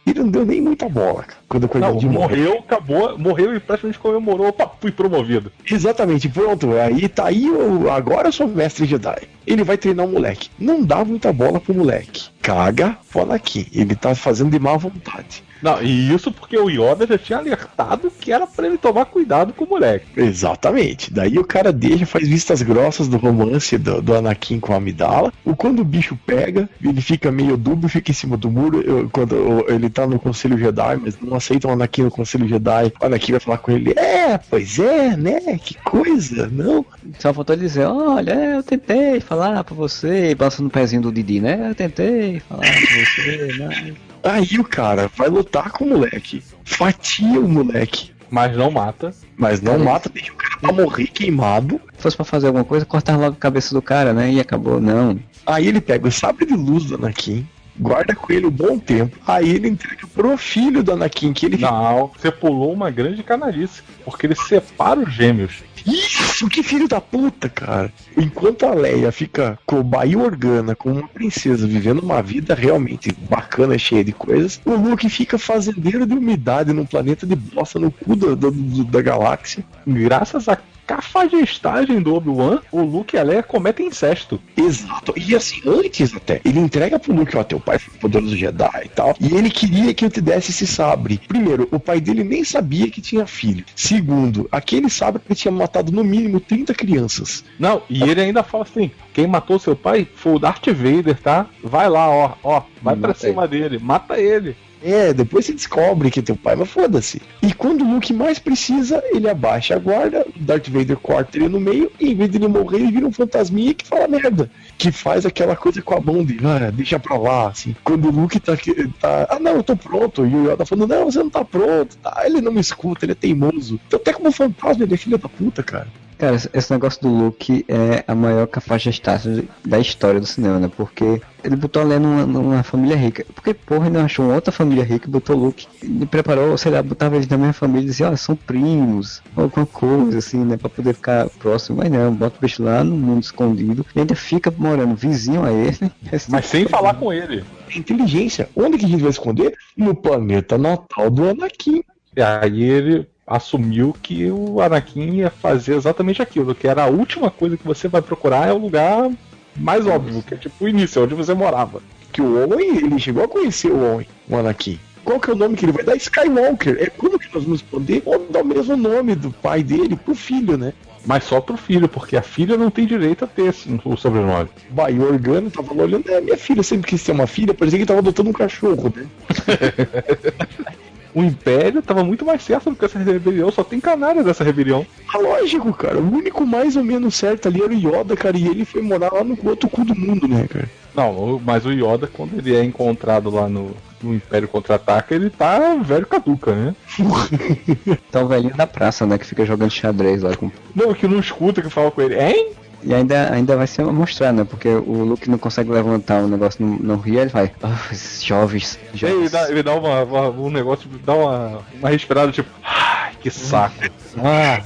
Ele não deu nem muita bola cara, quando o Qui-Gon Não, morreu. acabou, morreu e praticamente comemorou. Opa, fui promovido. Exatamente, pronto. Aí tá aí, o, agora eu sou mestre Jedi. Ele vai treinar o moleque. Não dá muita bola pro moleque. Caga pro Anakin. Ele tá fazendo de má vontade. Não, e isso porque o Yoda já tinha alertado que era pra ele tomar cuidado com o moleque. Exatamente. Daí o cara deixa, faz vistas grossas do romance do, do Anakin com a Amidala. O quando o bicho pega, ele fica meio dúbio, fica em cima do muro. eu- quando o- ele tá no Conselho Jedi, mas não aceitam o Anakin no Conselho Jedi. O Anakin vai falar com ele: É, pois é, né? Que coisa, não. Só faltou ele dizer, olha, eu tentei falar pra você, balançando o pezinho do Didi, né? Eu tentei falar pra você, mas... Aí o cara vai lutar com o moleque, fatia o moleque, Mas não mata. mas não mata, deixa o cara pra morrer queimado. Se fosse pra fazer alguma coisa, cortava logo a cabeça do cara, né? E acabou, não. Aí ele pega o sabre de luz do Anakin, guarda com ele um bom tempo. Aí ele entrega pro filho do Anakin, que ele. Não, você pulou uma grande canalice. Porque ele separa os gêmeos. Isso, que filho da puta, cara. Enquanto a Leia fica cobaia organa, com uma princesa, vivendo uma vida realmente bacana, cheia de coisas, o Luke fica fazendeiro de umidade num planeta de bosta no cu da, da, do- da galáxia. Graças à cafajestagem do Obi-Wan, o Luke e a Leia cometem incesto. Exato. E assim, antes até, ele entrega pro Luke, ó, teu pai foi poderoso Jedi e tal. E ele queria que eu te desse esse sabre. Primeiro, o pai dele nem sabia que tinha filho. Segundo, aquele sabre ele tinha matado no mínimo 30 crianças. Não, e ele ainda fala assim: quem matou seu pai foi o Darth Vader, tá? Vai lá, ó, ó, vai pra Mata cima dele, mata ele. É, depois você descobre que é teu pai, mas foda-se. E quando o Luke mais precisa, ele abaixa a guarda, Darth Vader corta ele no meio, e em vez de ele morrer, ele vira um fantasminha que fala merda. Que faz aquela coisa com a mão de, ah, deixa pra lá, assim. Quando o Luke tá, tá ah não, eu tô pronto, e o Yoda falando, não, você não tá pronto, tá? Ele não me escuta, ele é teimoso. Então até como fantasma, ele é filho da puta, cara. Cara, esse- negócio do Luke é a maior cafajestagem da história do cinema, né? Porque ele botou a Leia numa, numa família rica. Porque, porra, ele não achou uma outra família rica e botou o Luke. Ele preparou, sei lá, botava eles na mesma família e dizia, ó, são primos, alguma coisa assim, né? Pra poder ficar próximo. Mas não, bota o bicho lá no mundo escondido e ainda fica morando vizinho a ele. Mas sem falar com ele. Inteligência. Onde que a gente vai esconder? No planeta natal do Anakin. E aí ele assumiu que o Anakin ia fazer exatamente aquilo, que era a última coisa que você vai procurar é o lugar mais óbvio, que é tipo o início, onde você morava. que o Owen, ele chegou a conhecer o Owen, o Anakin. Qual que é o nome que ele vai dar? Skywalker. É como que nós vamos poder dar o mesmo nome do pai dele pro filho, né? Mas só pro filho, porque a filha não tem direito a ter esse, o sobrenome. Bah, e o Organo tava lá olhando, é, minha filha sempre quis ter uma filha, parecia que tava adotando um cachorro, né? O Império tava muito mais certo do que essa rebelião, só tem canalha dessa rebelião. Ah, lógico, cara. O único mais ou menos certo ali era o Yoda, cara, e ele foi morar lá no outro cu do mundo, né, cara? Não, mas o Yoda, quando ele é encontrado lá no, no Império Contra-Ataca, ele tá velho caduca, né? Tá o velhinho da praça, né? Que fica jogando xadrez lá com. Não, que não escuta que fala com ele, hein? E ainda, ainda vai ser mostrado, né? Porque o Luke não consegue levantar o negócio no, no rio, ele vai. Ah, esses jovens. Ele jovens. dá, ele dá uma, uma- um negócio, dá uma, uma respirada, tipo, ai, que saco. Ah,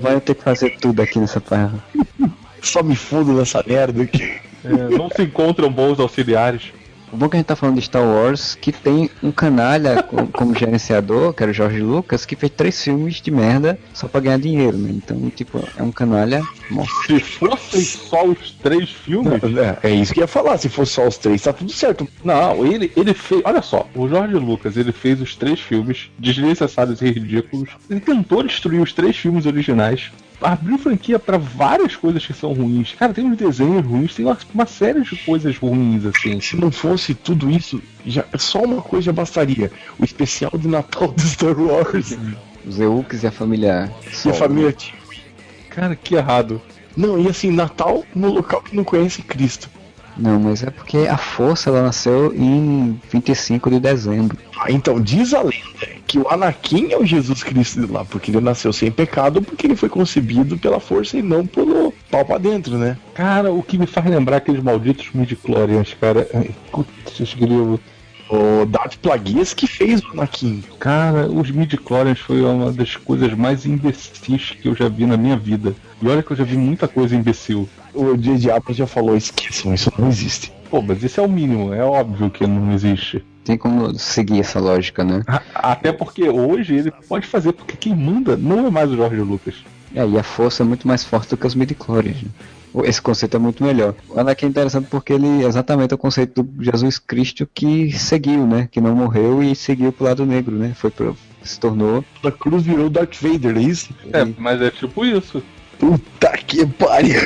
vai ter que fazer tudo aqui nessa parra. Só me fundo nessa merda aqui. É, não se encontram bons auxiliares. O bom que a gente tá falando de Star Wars, que tem um canalha co- como gerenciador, que era o Jorge Lucas, que fez três filmes de merda só pra ganhar dinheiro, né? Então, tipo, é um canalha morto. Se fossem só os três filmes. É, é isso que eu ia falar, se fosse só os três, tá tudo certo. Não, ele, ele fez. Olha só, o Jorge Lucas ele fez os três filmes desnecessários e ridículos. Ele tentou destruir os três filmes originais. Abriu franquia pra várias coisas que são ruins. Cara, tem uns desenhos ruins, tem uma, uma série de coisas ruins, assim. Se não fosse tudo isso, já, só uma coisa já bastaria. O especial de Natal do Star Wars. Os Ewoks e a família. E a família T. Cara, que errado. Não, e assim, Natal no local que não conhece Cristo. Não, mas é porque a força ela nasceu em 25 de dezembro. Ah, então diz a lenda que o Anakin é o Jesus Cristo de lá, porque ele nasceu sem pecado, porque ele foi concebido pela força e não pelo pau pra dentro, né? Cara, o que me faz lembrar aqueles malditos midichlorians, cara. Ai, Putz, grilo. O Darth Plagueis que fez o Anakin. Cara, os midichlorians foi uma das coisas mais imbecis que eu já vi na minha vida. E olha que eu já vi muita coisa imbecil. O J.J. Abrams já falou, esqueçam, isso não existe. Pô, mas isso é o mínimo, é óbvio que não existe. Tem como seguir essa lógica, né? Até porque hoje ele pode fazer, porque quem manda não é mais o Jorge Lucas. É, e a força é muito mais forte do que os midichlorians. né? Esse conceito é muito melhor. O Anakin é interessante porque ele exatamente é o conceito do Jesus Cristo que seguiu, né? Que não morreu e seguiu pro lado negro, né? Foi pro, se tornou. A cruz virou Darth Vader, é isso? É, mas é tipo isso. Puta que pariu.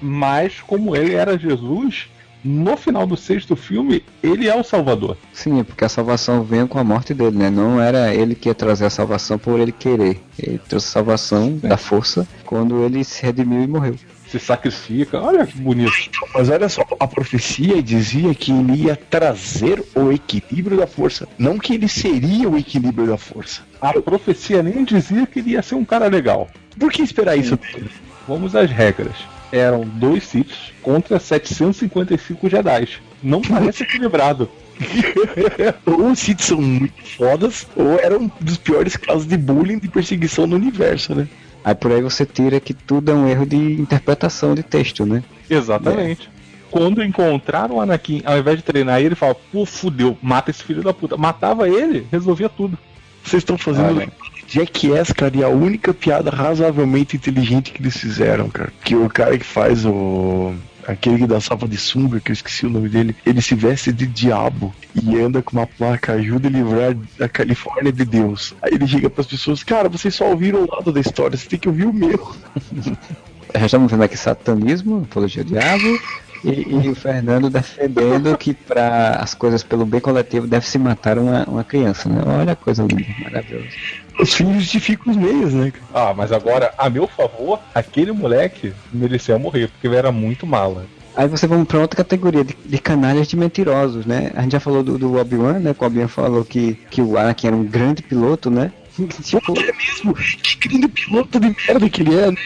Mas como ele era Jesus, no final do sexto filme, ele é o Salvador. Sim, é porque a salvação veio com a morte dele, né? Não era ele que ia trazer a salvação por ele querer. Ele trouxe a salvação da força quando ele se redimiu e morreu. Se sacrifica, olha que bonito. Mas olha só, a profecia dizia que ele ia trazer o equilíbrio da força, não que ele seria o equilíbrio da força. A profecia nem dizia que ele ia ser um cara legal. Por que esperar isso dele? Vamos às regras. Eram dois Siths contra 755 Jedi. Não parece equilibrado. ou os Sith são muito fodas, ou eram um dos piores casos de bullying de perseguição no universo, né? Aí por aí você tira que tudo é um erro de interpretação de texto, né? Exatamente. Quando encontraram o Anakin, ao invés de treinar ele, fala, pô, fudeu, mata esse filho da puta. Matava ele, resolvia tudo. Vocês estão fazendo Olha. Jackass, cara, e a única piada razoavelmente inteligente que eles fizeram, cara. Que o cara que faz o. Aquele que dançava de sunga, que eu esqueci o nome dele, ele se veste de diabo e anda com uma placa, ajuda a livrar da Califórnia de Deus. Aí ele chega pras pessoas, cara, vocês só ouviram o lado da história, você tem que ouvir o meu. Já estamos vendo aqui satanismo, apologia ao diabo, e, e o Fernando defendendo que para as coisas pelo bem coletivo deve se matar uma, uma criança, né? Olha a coisa linda, maravilhosa. Os fins justificam os meios, né? Ah, mas agora, a meu favor, aquele moleque merecia morrer, porque ele era muito mala. Aí você vamos para outra categoria de, de canalhas de mentirosos, né? A gente já falou do, do Obi-Wan, né? Que o Obi-Wan falou que, que o Anakin era um grande piloto, né? tipo, É mesmo, que grande piloto de merda que ele é, né?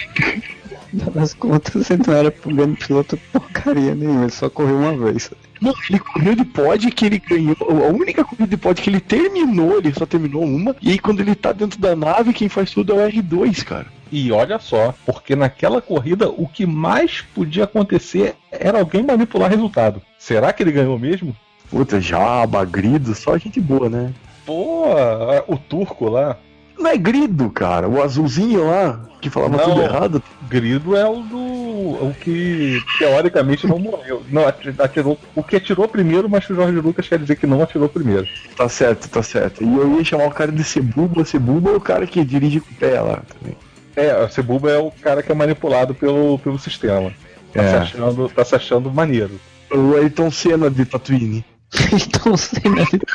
Das contas, ele não era grande piloto porcaria nenhuma, ele só correu uma vez. Não, ele correu de pod que ele ganhou. A única corrida de pod que ele terminou, ele só terminou uma. E aí quando ele tá dentro da nave, quem faz tudo é o R2, cara. E olha só, porque naquela corrida o que mais podia acontecer era alguém manipular resultado. Será que ele ganhou mesmo? Puta, Jaba, Grido, só gente boa, né? Pô, o turco lá. Não é Grido, cara. O azulzinho lá, que falava Não. tudo errado. Grido é o do. o que teoricamente não morreu. Não, ati- atirou. O que atirou primeiro, mas que o Jorge Lucas quer dizer que não atirou primeiro. Tá certo, tá certo. E eu ia chamar o cara de Cebuba. Cebuba é o cara que dirige com o pé lá também. É, o Cebuba é o cara que é manipulado pelo, pelo sistema. Tá, É. se achando, tá se achando maneiro. O Ayrton Senna de Tatooine. então, cena de...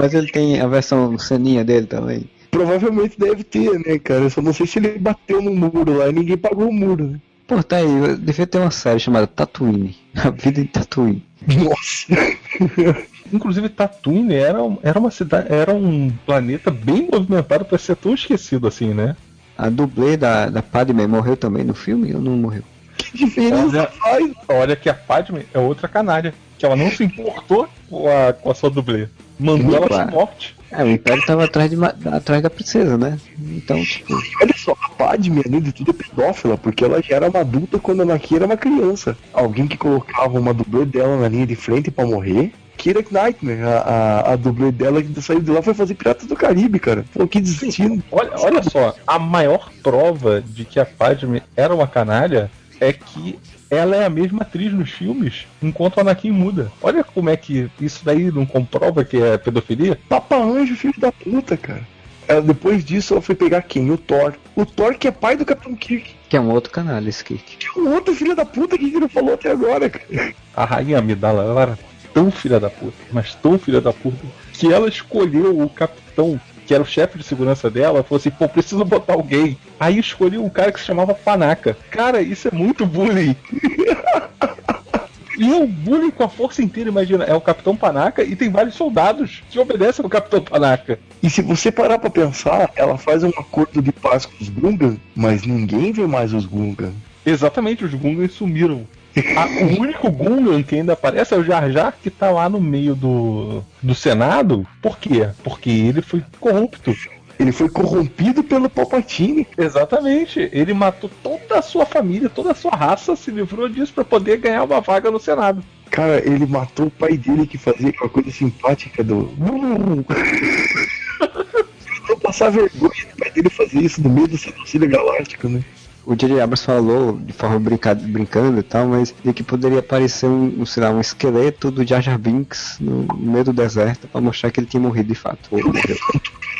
Mas ele tem a versão ceninha dele também. Provavelmente deve ter, né, cara? Eu só não sei se ele bateu no muro lá e ninguém pagou o muro, né? Pô, tá aí, devia ter uma série chamada Tatooine. A vida em Tatooine. Nossa. Inclusive, Tatooine era, um- era uma cidade, era um planeta bem movimentado pra ser tão esquecido assim, né? A dublê da, da Padme morreu também no filme ou não morreu? Que diferença Olha, faz? olha que a Padme é outra canalha, que ela não se importou com a, com a sua dublê. Mandou ela de morte. É, o Império tava atrás, de, atrás da princesa, né? Então, tipo, Olha só, a Padme, além de tudo, é pedófila, porque ela já era uma adulta quando a Anakin era uma criança. Alguém que colocava uma dublê dela na linha de frente pra morrer. Kira Knightman, a, a, a dublê dela que saiu de lá foi fazer Piratas do Caribe, cara. Pô, que destino. Olha, olha só, a maior prova de que a Padme era uma canalha é que ela é a mesma atriz nos filmes, enquanto o Anakin muda. Olha como é que isso daí não comprova que é pedofilia. Papa Anjo, filho da puta, cara. Ela, depois disso, ela foi pegar quem? O Thor. O Thor que é pai do Capitão Kirk. Que é um outro canal, esse Kirk. Que é um outro filho da puta que a gente não falou até agora, cara. A rainha Amidala, ela era tão filha da puta, mas tão filha da puta, que ela escolheu o capitão, que era o chefe de segurança dela, falou assim, pô, preciso botar alguém. Aí escolheu um cara que se chamava Panaca. Cara, isso é muito bullying. E é um bullying com a força inteira, imagina. É o Capitão Panaca e tem vários soldados que obedecem ao Capitão Panaca. E se você parar pra pensar, ela faz um acordo de paz com os Gungan, mas ninguém vê mais os Gungan. Exatamente, os Gungans sumiram. O único Gungan que ainda aparece é o Jar Jar, que tá lá no meio do, do Senado. Por quê? Porque ele foi corrupto. Ele foi corrompido pelo Palpatine. Exatamente. Ele matou toda a sua família, toda a sua raça, se livrou disso pra poder ganhar uma vaga no Senado. Cara, ele matou o pai dele que fazia aquela coisa simpática do. Não passar vergonha do pai dele fazer isso no meio do Sinocília Galáctico, né? O J.J. Abrams falou de forma brincada, brincando e tal, mas de que poderia aparecer um, um, sei lá, um esqueleto do Jar Jar Binks no, meio do deserto pra mostrar que ele tinha morrido de fato.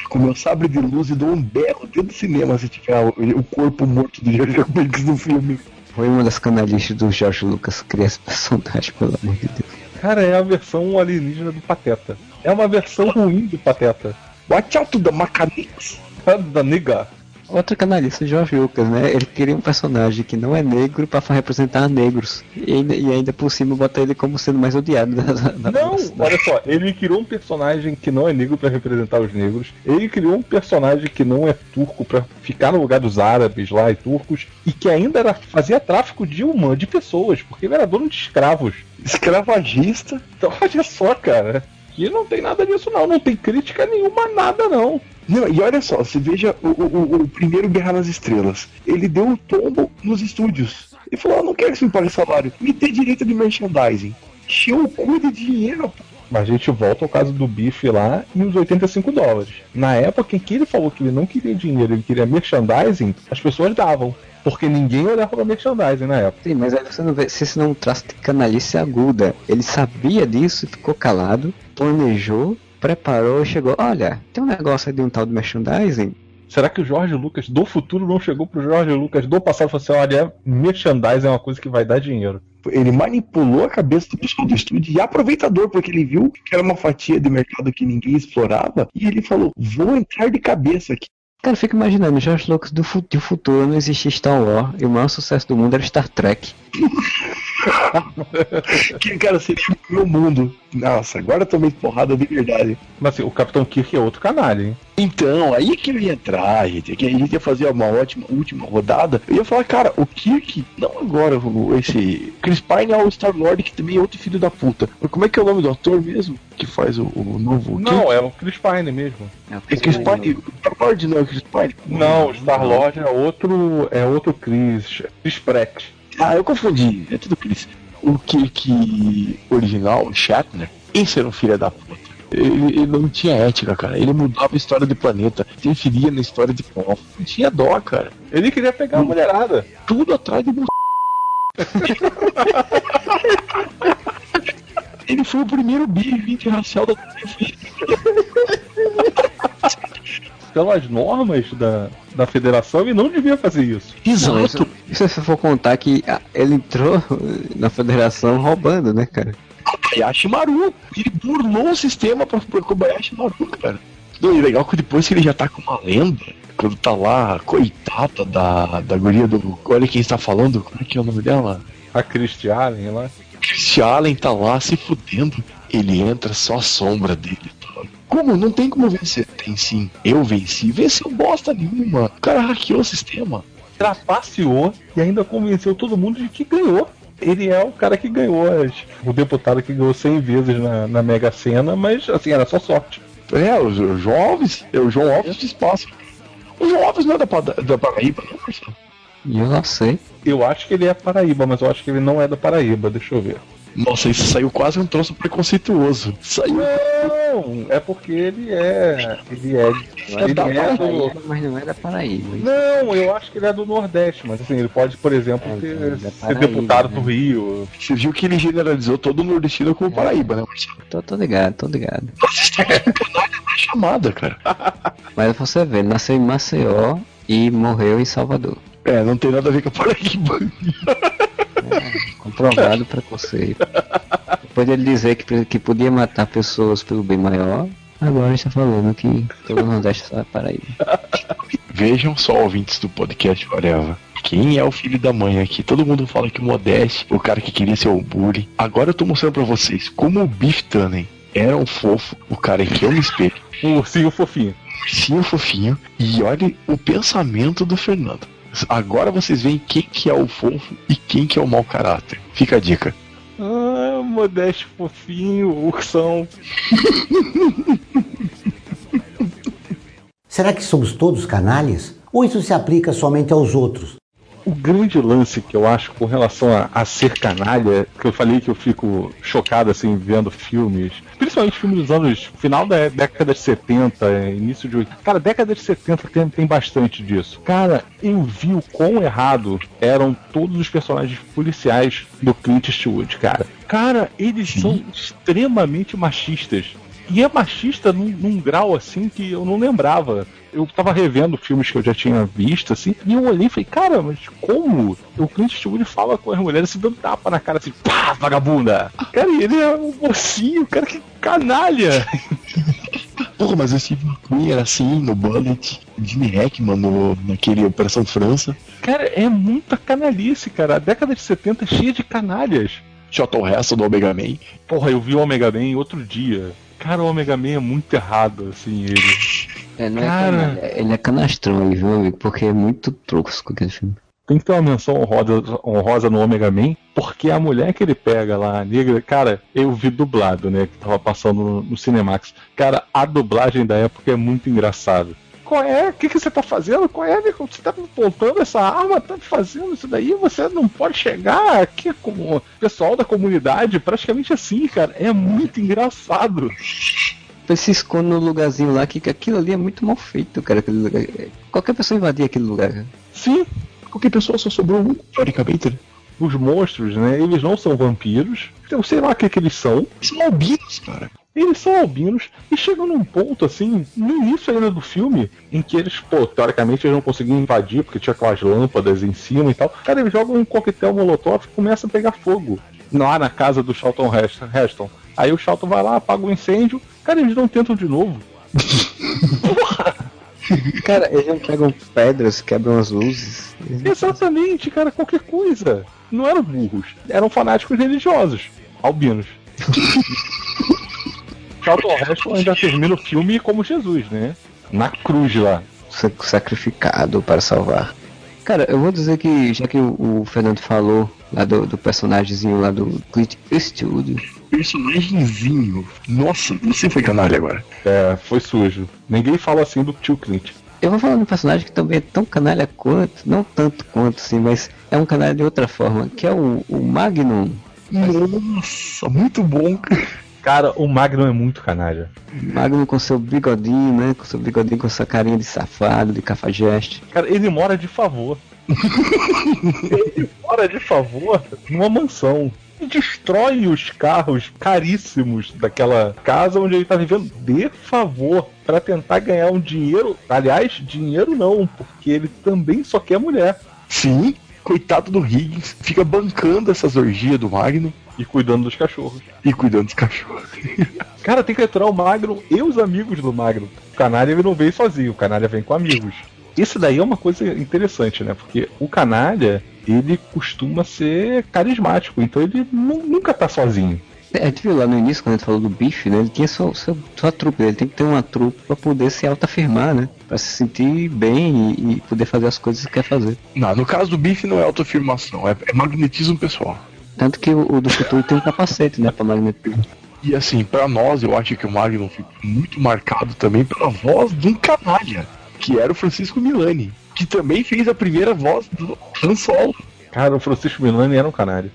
Com meu sabre de luz e dou um berro dentro do cinema se tiver o, o corpo morto do Jar Jar Binks no filme. Foi uma das canalistas do George Lucas criar esse personagem, pelo amor de Deus. Cara, é a versão alienígena do Pateta. É uma versão ruim do Pateta. Watch out the mechanics. Da nigga. Outro canalista, George Lucas, né? Ele queria um personagem que não é negro pra representar negros. E ainda, e ainda por cima botar ele como sendo mais odiado da, da Não, olha só, ele criou um personagem que não é negro pra representar os negros. Ele criou um personagem que não é turco pra ficar no lugar dos árabes lá e turcos. E que ainda era, fazia tráfico de humano, de pessoas, porque ele era dono de escravos. Escravagista. Então olha só, cara. Que não tem nada disso não, não tem crítica nenhuma, nada não. Não, e olha só, você veja o, o, o primeiro Guerra nas Estrelas. Ele deu um tombo nos estúdios. Ele falou: ah, não quero que você me pague salário, me dê direito de merchandising. Encheu o cu de dinheiro, pô. Mas a gente volta ao caso do bife lá e os 85 dólares. Na época em que ele falou que ele não queria dinheiro, ele queria merchandising, as pessoas davam. Porque ninguém olhava pra merchandising na época. Sim, mas aí você não vê, se esse não é um traço de canalice aguda. Ele sabia disso, ficou calado, planejou, preparou e chegou. Olha, tem um negócio aí de um tal de merchandising. Será que o Jorge Lucas do futuro não chegou pro Jorge Lucas do passado e falou assim: olha, merchandising é uma coisa que vai dar dinheiro? Ele manipulou a cabeça do pessoal do estúdio e aproveitador, porque ele viu que era uma fatia de mercado que ninguém explorava, e ele falou: vou entrar de cabeça aqui. Cara, eu fico imaginando, o Jorge Lucas do futuro não existia Star Wars e o maior sucesso do mundo era Star Trek. que cara seria o meu mundo. Nossa, agora eu tomei porrada de verdade. Mas assim, o Capitão Kirk é outro canalha, hein? Então, aí que eu ia entrar, gente. Que a gente ia fazer uma ótima última rodada. Eu ia falar, cara, o Kirk, não agora, o- esse. Chris Pine é o Star Lord, que também é outro filho da puta. Mas como é que é o nome do ator mesmo? Que faz o, o novo. Não, é o Chris Pine mesmo. É Chris Pine. O Star Lord não é o Chris Pine? Não, o Star Lord é outro. é outro Chris. Chris Pratt. Ah, eu confundi. É tudo Chris. O Kirk original, o Shatner, esse era um filho da puta. Ele, ele não tinha ética, cara. Ele mudava a história do planeta, interferia na história de povo. Não tinha dó, cara. Ele queria pegar a mulherada. Tudo atrás de Ele foi o primeiro bicho interracial da TV. Pelas normas da, da federação, ele não devia fazer isso. Não, isso- Se você for contar que ele entrou na federação roubando, né, cara? Kobayashi Maru. Ele burlou o sistema pra, pra Kobayashi Maru, cara. Não, e legal que depois que ele já tá com uma lenda, quando tá lá, coitada da, da guria do. Olha quem está falando, como é que é o nome dela? A Christy Allen lá. Christian Allen tá lá se fudendo. Ele entra só a sombra dele. Como? Não tem como vencer. Tem sim. Eu venci. Venceu bosta nenhuma. O cara hackeou o sistema. Trapaceou e ainda convenceu todo mundo de que ganhou. Ele é o cara que ganhou, as- o deputado que ganhou 100 vezes na, na Mega Sena, mas assim, era só sorte. É, o, o João Alves. É o João Alves de espaço. O João Alves não é da, da Paraíba, não, Marcelo? Eu não sei. Eu acho que ele é Paraíba, mas eu acho que ele não é da Paraíba, deixa eu ver. Nossa, isso saiu quase um troço preconceituoso. Saiu. Não, é porque ele é. Ele é. Ele da é do, Paraíba, mas não é da Paraíba. Não, eu acho que ele é do Nordeste, mas assim, ele pode, por exemplo, É, ter- é da ser Paraíba, deputado né? do Rio. Você viu que ele generalizou todo o nordestino como Paraíba, né, Marcelo? Tô, tô ligado, tô ligado. Tá chamada, cara. Mas você vê, ele nasceu em Maceió e morreu em Salvador. É, não tem nada a ver com a Paraíba. Comprovado preconceito. Depois dele dizer que, que podia matar pessoas pelo bem maior, agora está falando que todo o Nordeste é Paraíba. Vejam só, ouvintes do podcast Whatever. Quem é o filho da mãe aqui? Todo mundo fala que o Modeste, o cara que queria ser o bully. Agora eu tô mostrando pra vocês como o Biff Tannen era um fofo, o cara em que eu me espelho. Um ursinho fofinho. ursinho fofinho. E olhe o pensamento do Fernando. Agora vocês veem quem que é o fofo e quem que é o mau caráter. Fica a dica. Ah, modesto fofinho, ursão. Será que somos todos canalhas? Ou isso se aplica somente aos outros? O grande lance que eu acho com relação a, a ser canalha, que eu falei que eu fico chocado assim vendo filmes, principalmente filmes dos anos final da década de 70, início de 80. Cara, década de 70 tem, tem bastante disso. Cara, eu vi o quão errado eram todos os personagens policiais do Clint Eastwood, cara. Cara, eles são extremamente machistas. E é machista num, num grau assim que eu não lembrava. Eu tava revendo filmes que eu já tinha visto, assim, e eu olhei e falei, cara, mas como? O Clint Eastwood fala com as mulheres se dando tapa na cara assim, pá, vagabunda! Cara, ele é um mocinho, cara, que canalha! Porra, mas o Steve McQueen era assim no Bullet, o Jimmy Hackman no, naquele Operação França, Cara, é muita canalice, cara. A década de 70 é cheia de canalhas. Charlton Heston do Omega Man. Porra, eu vi o Omega Man outro dia. Cara, o Omega Man é muito errado, assim, ele. É, não é Cara. canalha, ele é canastrão aí, viu, amigo? Porque é muito tosco aquele filme. Tem que ter uma menção honrosa, honrosa no Omega Man, porque a mulher que ele pega lá, a negra, cara, eu vi dublado, né? Que tava passando no, no Cinemax. Cara, a dublagem da época é muito engraçado. Qual é? O que, que você tá fazendo? Qual é? Você tá apontando essa arma, tá fazendo isso daí? Você não pode chegar aqui com o pessoal da comunidade, praticamente assim, cara. É muito engraçado. Se esconde no lugarzinho lá, que que aquilo ali é muito mal feito, cara. Lugar. Qualquer pessoa invadir aquele lugar, cara. Sim, Qualquer pessoa só sobrou um, teoricamente, né? os monstros, né? Eles não são vampiros. Eu sei lá o que, que eles são. São albinos, cara. Eles são albinos e chegam num ponto assim, no início ainda do filme, em que eles, pô, teoricamente eles não conseguiam invadir porque tinha aquelas lâmpadas em cima e tal. Cara, eles jogam um coquetel molotov e começa a pegar fogo lá na casa do Charlton Heston. Aí o Charlton vai lá, apaga o incêndio. Cara, eles não tentam de novo. Cara, eles não pegam pedras, quebram as luzes. Exatamente, cara, qualquer coisa. Não eram burros, eram fanáticos religiosos, albinos. Charlton Heston ainda termina o filme como Jesus, né? Na cruz lá. sa- sacrificado para salvar. Cara, eu vou dizer que, já que o, o Fernando falou lá do, do personagemzinho lá do Clint Eastwood, Personagemzinho. Nossa, você foi canalha agora. É, foi sujo. Ninguém fala assim do tio Clint. eu vou falar de um personagem que também é tão canalha quanto, não tanto quanto, assim, mas é um canalha de outra forma, que é o, o Magnum. Nossa, muito bom. Cara, o Magnum é muito canalha. Magnum com seu bigodinho, né? Com seu bigodinho com sua carinha de safado, de cafajeste. Cara, ele mora de favor. ele mora de favor numa mansão. E destrói os carros caríssimos daquela casa onde ele tá vivendo de favor para tentar ganhar um dinheiro. Aliás, dinheiro não, porque ele também só quer mulher. Sim, coitado do Higgins, fica bancando essas orgias do Magno E cuidando dos cachorros. e cuidando dos cachorros. Cara, tem que aturar o Magno e os amigos do Magno. O Canalha ele não vem sozinho, o Canalha vem com amigos. Isso daí é uma coisa interessante, né? Porque o Canalha, ele costuma ser carismático, então ele nu- nunca tá sozinho. É, A gente viu lá no início, quando a gente falou do bife, né? Ele tinha sua, sua, sua trupe, ele tem que ter uma trupe pra poder se autoafirmar, né? Pra se sentir bem e, e poder fazer as coisas que quer fazer. Não, no caso do Biff não é autoafirmação, é, é magnetismo pessoal. Tanto que o, o do futuro tem um capacete, né? Pra magnetismo. E assim, pra nós, eu acho que o Magnum ficou muito marcado também pela voz de um canalha, que era o Francisco Milani, que também fez a primeira voz do Han Solo. Cara, o Francisco Milani era um canário.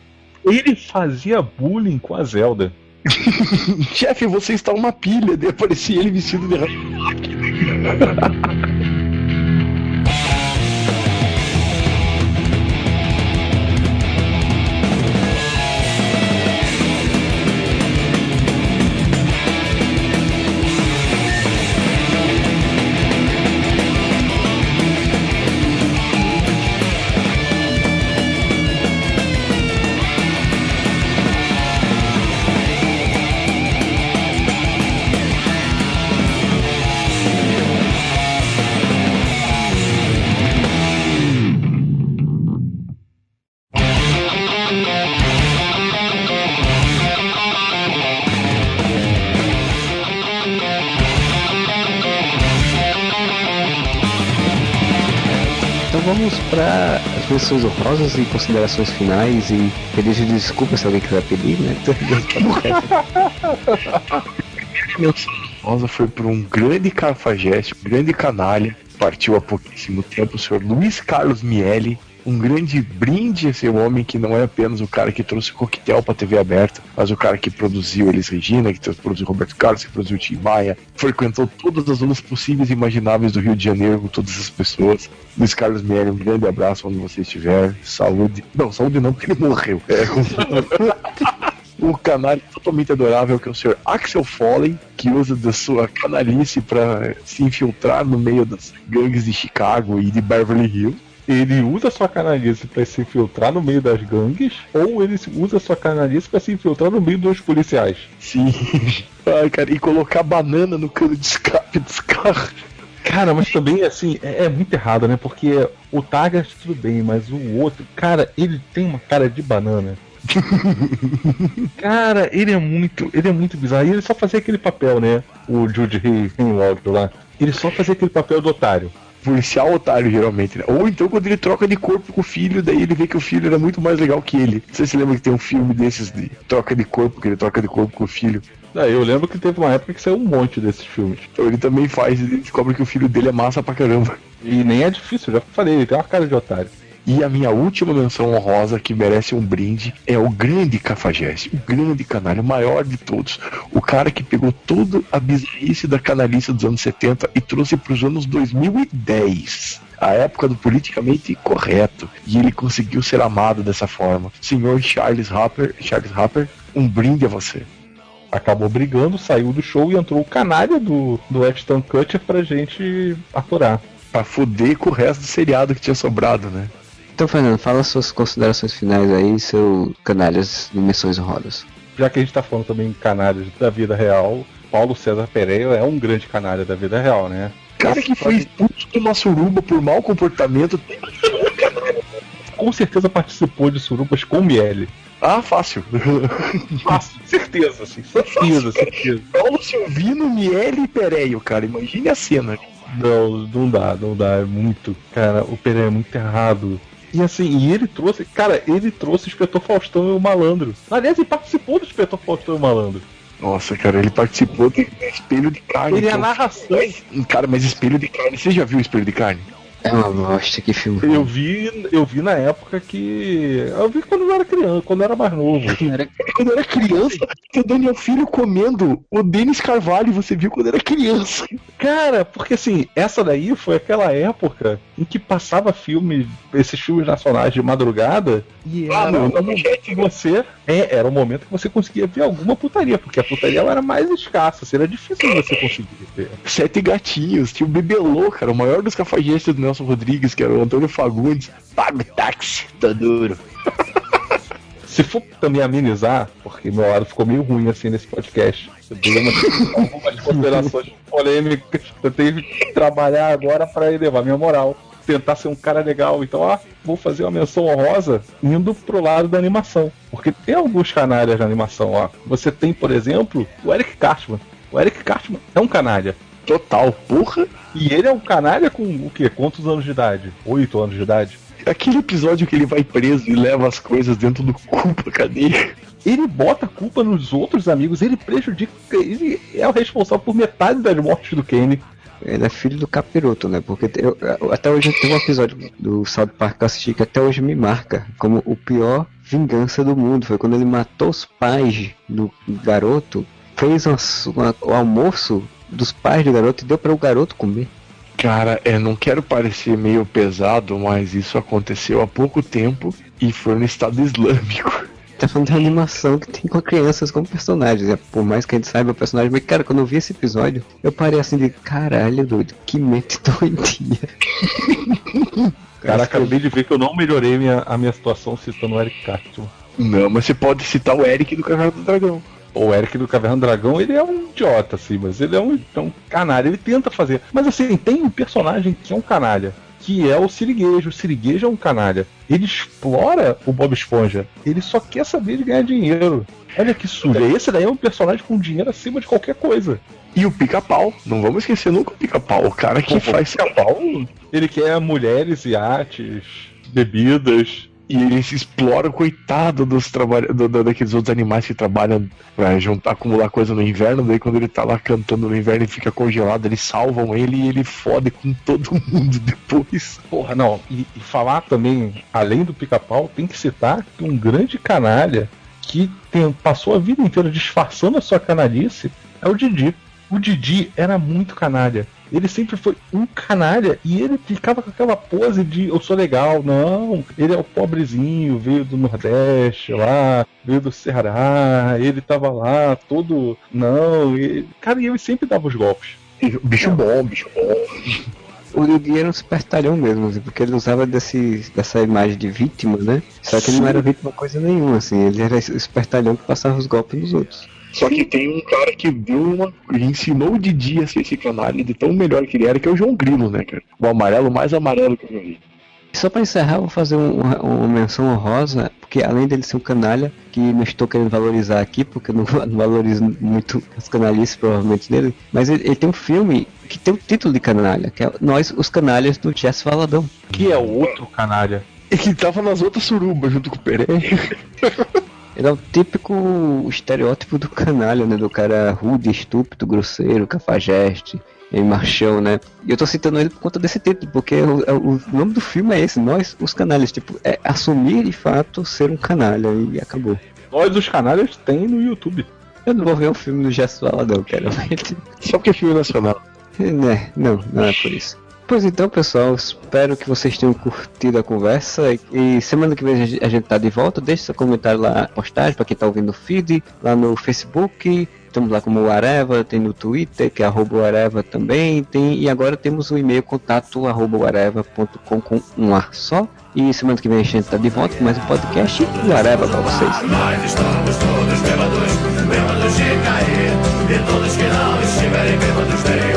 Ele fazia bullying com a Zelda. Chefe, você está uma pilha. Daí aparecia ele vestido de para as menções honrosas e considerações finais e pedir desculpa se alguém quiser pedir, né? menção honrosa foi por um grande cafajeste, um grande canalha, partiu há pouquíssimo tempo, o senhor Luiz Carlos Miele. Um grande brinde a esse homem que não é apenas o cara que trouxe coquetel pra TV aberta, mas o cara que produziu Elis Regina, que produziu Roberto Carlos, que produziu Tim Maia, frequentou todas as zonas possíveis e imagináveis do Rio de Janeiro com todas as pessoas. Luiz Carlos Miele, um grande abraço onde você estiver. Saúde. Não, saúde não, porque ele morreu. É, com... o canal totalmente adorável que é o senhor Axel Foley, que usa da sua canalice para se infiltrar no meio das gangues de Chicago e de Beverly Hills. Ele usa sua canalice para se infiltrar no meio das gangues, ou ele usa sua canalice para se infiltrar no meio dos policiais. Sim. Ai, cara, e colocar banana no cano de escape dos carros. Cara, mas também, assim, é, é, muito errado, né? Porque o Tagas tudo bem, mas o outro, cara, ele tem uma cara de banana. cara, ele é muito, ele é muito bizarro. E ele só fazia aquele papel, né? O Jude Rainwald lá. Ele só fazia aquele papel do otário policial otário, geralmente. Né? Ou então quando ele troca de corpo com o filho, daí ele vê que o filho era muito mais legal que ele. Sei se você lembra que tem um filme desses de troca de corpo, que ele troca de corpo com o filho. Ah, eu lembro que teve uma época que saiu um monte desses filmes. Então ele também faz, ele descobre que o filho dele é massa pra caramba. E nem é difícil, já falei, ele tem uma cara de otário. E a minha última menção honrosa, que merece um brinde, é o grande Cafajeste, o grande canalha, o maior de todos. O cara que pegou toda a bizarrice da canalice dos anos 70 e trouxe para os anos 2010 a época do politicamente correto. E ele conseguiu ser amado dessa forma. Senhor Charles Harper, Charles Harper, um brinde a você. Acabou brigando, saiu do show e entrou o canalha do, do Ashton Kutcher pra gente aturar. Pra fuder com o resto do seriado que tinha sobrado, né? Então, Fernando, fala suas considerações finais aí, seu canalhas de menções rodas. Já que a gente tá falando também em canalhas da vida real, Paulo César Pereira é um grande canalha da vida real, né? Cara que foi expulso de uma suruba por mau comportamento. Com certeza participou de surubas com Miele. Ah, fácil. Fácil, certeza, sim. Certeza, certeza. Paulo Silvino, Miele e Pereio, cara. Imagine a cena. Não, não dá, não dá. É muito. Cara, o Pereira é muito errado. E assim, e ele trouxe, cara, ele trouxe o Inspetor Faustão e o Malandro. Aliás, ele participou do Inspetor Faustão e o Malandro. Nossa, cara, ele participou do Espelho de Carne. Ele é a narração. Cara, mas Espelho de Carne, você já viu Espelho de Carne? É uma bosta, que filme. Eu vi, eu vi na época que. Eu vi quando eu era criança, quando eu era mais novo. quando eu era criança, o Daniel Filho comendo o Denis Carvalho, você viu quando era criança. Cara, porque assim, essa daí foi aquela época em que passava filme, esses filmes nacionais de madrugada, e Ah, era não, o não, momento que você. É, era o momento que você conseguia ver alguma putaria, porque a putaria ela era mais escassa, assim, era difícil de você conseguir ver. Sete gatinhos, tinha o Bebelô, cara, o maior dos cafajestes do Nelson Rodrigues, que era o Antônio Fagundes. Paga o táxi, tá duro. Se for também amenizar, porque meu lado ficou meio ruim assim nesse podcast. Eu dei uma- algumas considerações polêmicas. Eu tenho que trabalhar agora para elevar minha moral. Tentar ser um cara legal. Então, ó, vou fazer uma menção honrosa indo pro lado da animação. Porque tem alguns canalhas na animação, ó. Você tem, por exemplo, o Eric Cartman. O Eric Cartman é um canalha. Total, porra. E ele é um canalha com o quê? Quantos anos de idade? Oito anos de idade? Aquele episódio que ele vai preso e leva as coisas dentro do cu pra cadeia. ele bota a culpa nos outros amigos, ele prejudica, ele é o responsável por metade das mortes do Kane. Ele é filho do capiroto, né? Porque eu, até hoje tem um episódio do South Park que eu assisti que até hoje me marca como o pior vingança do mundo. Foi quando ele matou os pais do garoto, fez uma, uma, o almoço dos pais do garoto e deu para o garoto comer. Cara, é, não quero parecer meio pesado, mas isso aconteceu há pouco tempo e foi no Estado Islâmico. Tá falando de animação que tem com crianças como personagens. É, por mais que a gente saiba o personagem, mas cara, quando eu vi esse episódio, eu parei assim de caralho, doido, que mente doidinha. Cara, acabei de ver que eu não melhorei minha, a minha situação citando o Eric Cartman. Não, mas você pode citar o Eric do Caverna do Dragão. O Eric do Caverna do Dragão, ele é um idiota, assim, mas ele é um, é um canalha, ele tenta fazer. Mas assim, tem um personagem que é um canalha que é o Siriguejo. O Siriguejo é um canalha. Ele explora o Bob Esponja. Ele só quer saber de ganhar dinheiro. Olha que sujo. Esse daí é um personagem com dinheiro acima de qualquer coisa. E o pica-pau. Não vamos esquecer nunca o pica-pau. O cara que Pô, faz pica-pau. Ele quer mulheres, iates, bebidas. E ele se explora o coitado dos do, do- daqueles outros animais que trabalham pra juntar, acumular coisa no inverno. Daí quando ele tá lá cantando no inverno e fica congelado, eles salvam ele e ele fode com todo mundo depois. Porra, não. E, e falar também, além do pica-pau, tem que citar que um grande canalha que tem- passou a vida inteira disfarçando a sua canalice é o Didi. O Didi era muito canalha. Ele sempre foi um canalha e ele ficava com aquela pose de eu sou legal. Não, ele é o pobrezinho, veio do Nordeste lá, veio do Ceará, ele tava lá todo. Não, e, cara, e ele sempre dava os golpes. Bicho bom, bicho bom. O Didi era um espertalhão mesmo, assim, porque ele usava desse, dessa imagem de vítima, né? Só que ele não era vítima coisa nenhuma, assim, ele era esse espertalhão que passava os golpes nos outros. Só que tem um cara que deu uma. ensinou o Didi a ser esse canalha de tão melhor que ele era, que é o João Grilo, né, cara? O amarelo mais amarelo que eu já vi. E só pra encerrar, eu vou fazer um- uma, uma menção honrosa, porque além dele ser um canalha, que não estou querendo valorizar aqui, porque eu não, não valorizo muito as canalices provavelmente dele, mas ele, ele tem um filme que tem o título de canalha, que é Nós, os Canalhas do Jess Valadão. Que é outro canalha. E que tava nas outras surubas junto com o Pereira. Ele é o típico estereótipo do canalha, né? Do cara rude, estúpido, grosseiro, cafajeste, e machão, né? E eu tô citando ele por conta desse título, porque o, o nome do filme é esse, Nós, os Canalhas. Tipo, é assumir de fato ser um canalha e acabou. Nós, os canalhas, tem no YouTube. Eu não vou ver o filme do Gesso Valadão, cara. Só porque é filme nacional. né? Não, não é por isso. Pois então, pessoal, espero que vocês tenham curtido a conversa. E semana que vem a gente- tá de volta. Deixe seu comentário lá postagem para quem tá ouvindo o feed, lá no Facebook. Estamos lá como o Areva, tem no Twitter, que é arroba Areva também. Tem, e agora temos o e-mail contato areva.com com um ar só. E semana que vem a gente tá de volta com mais um podcast e Areva pra vocês. Nós estamos todos bêbados, bêbados de cair. E todos que não estiverem bêbados, daqui.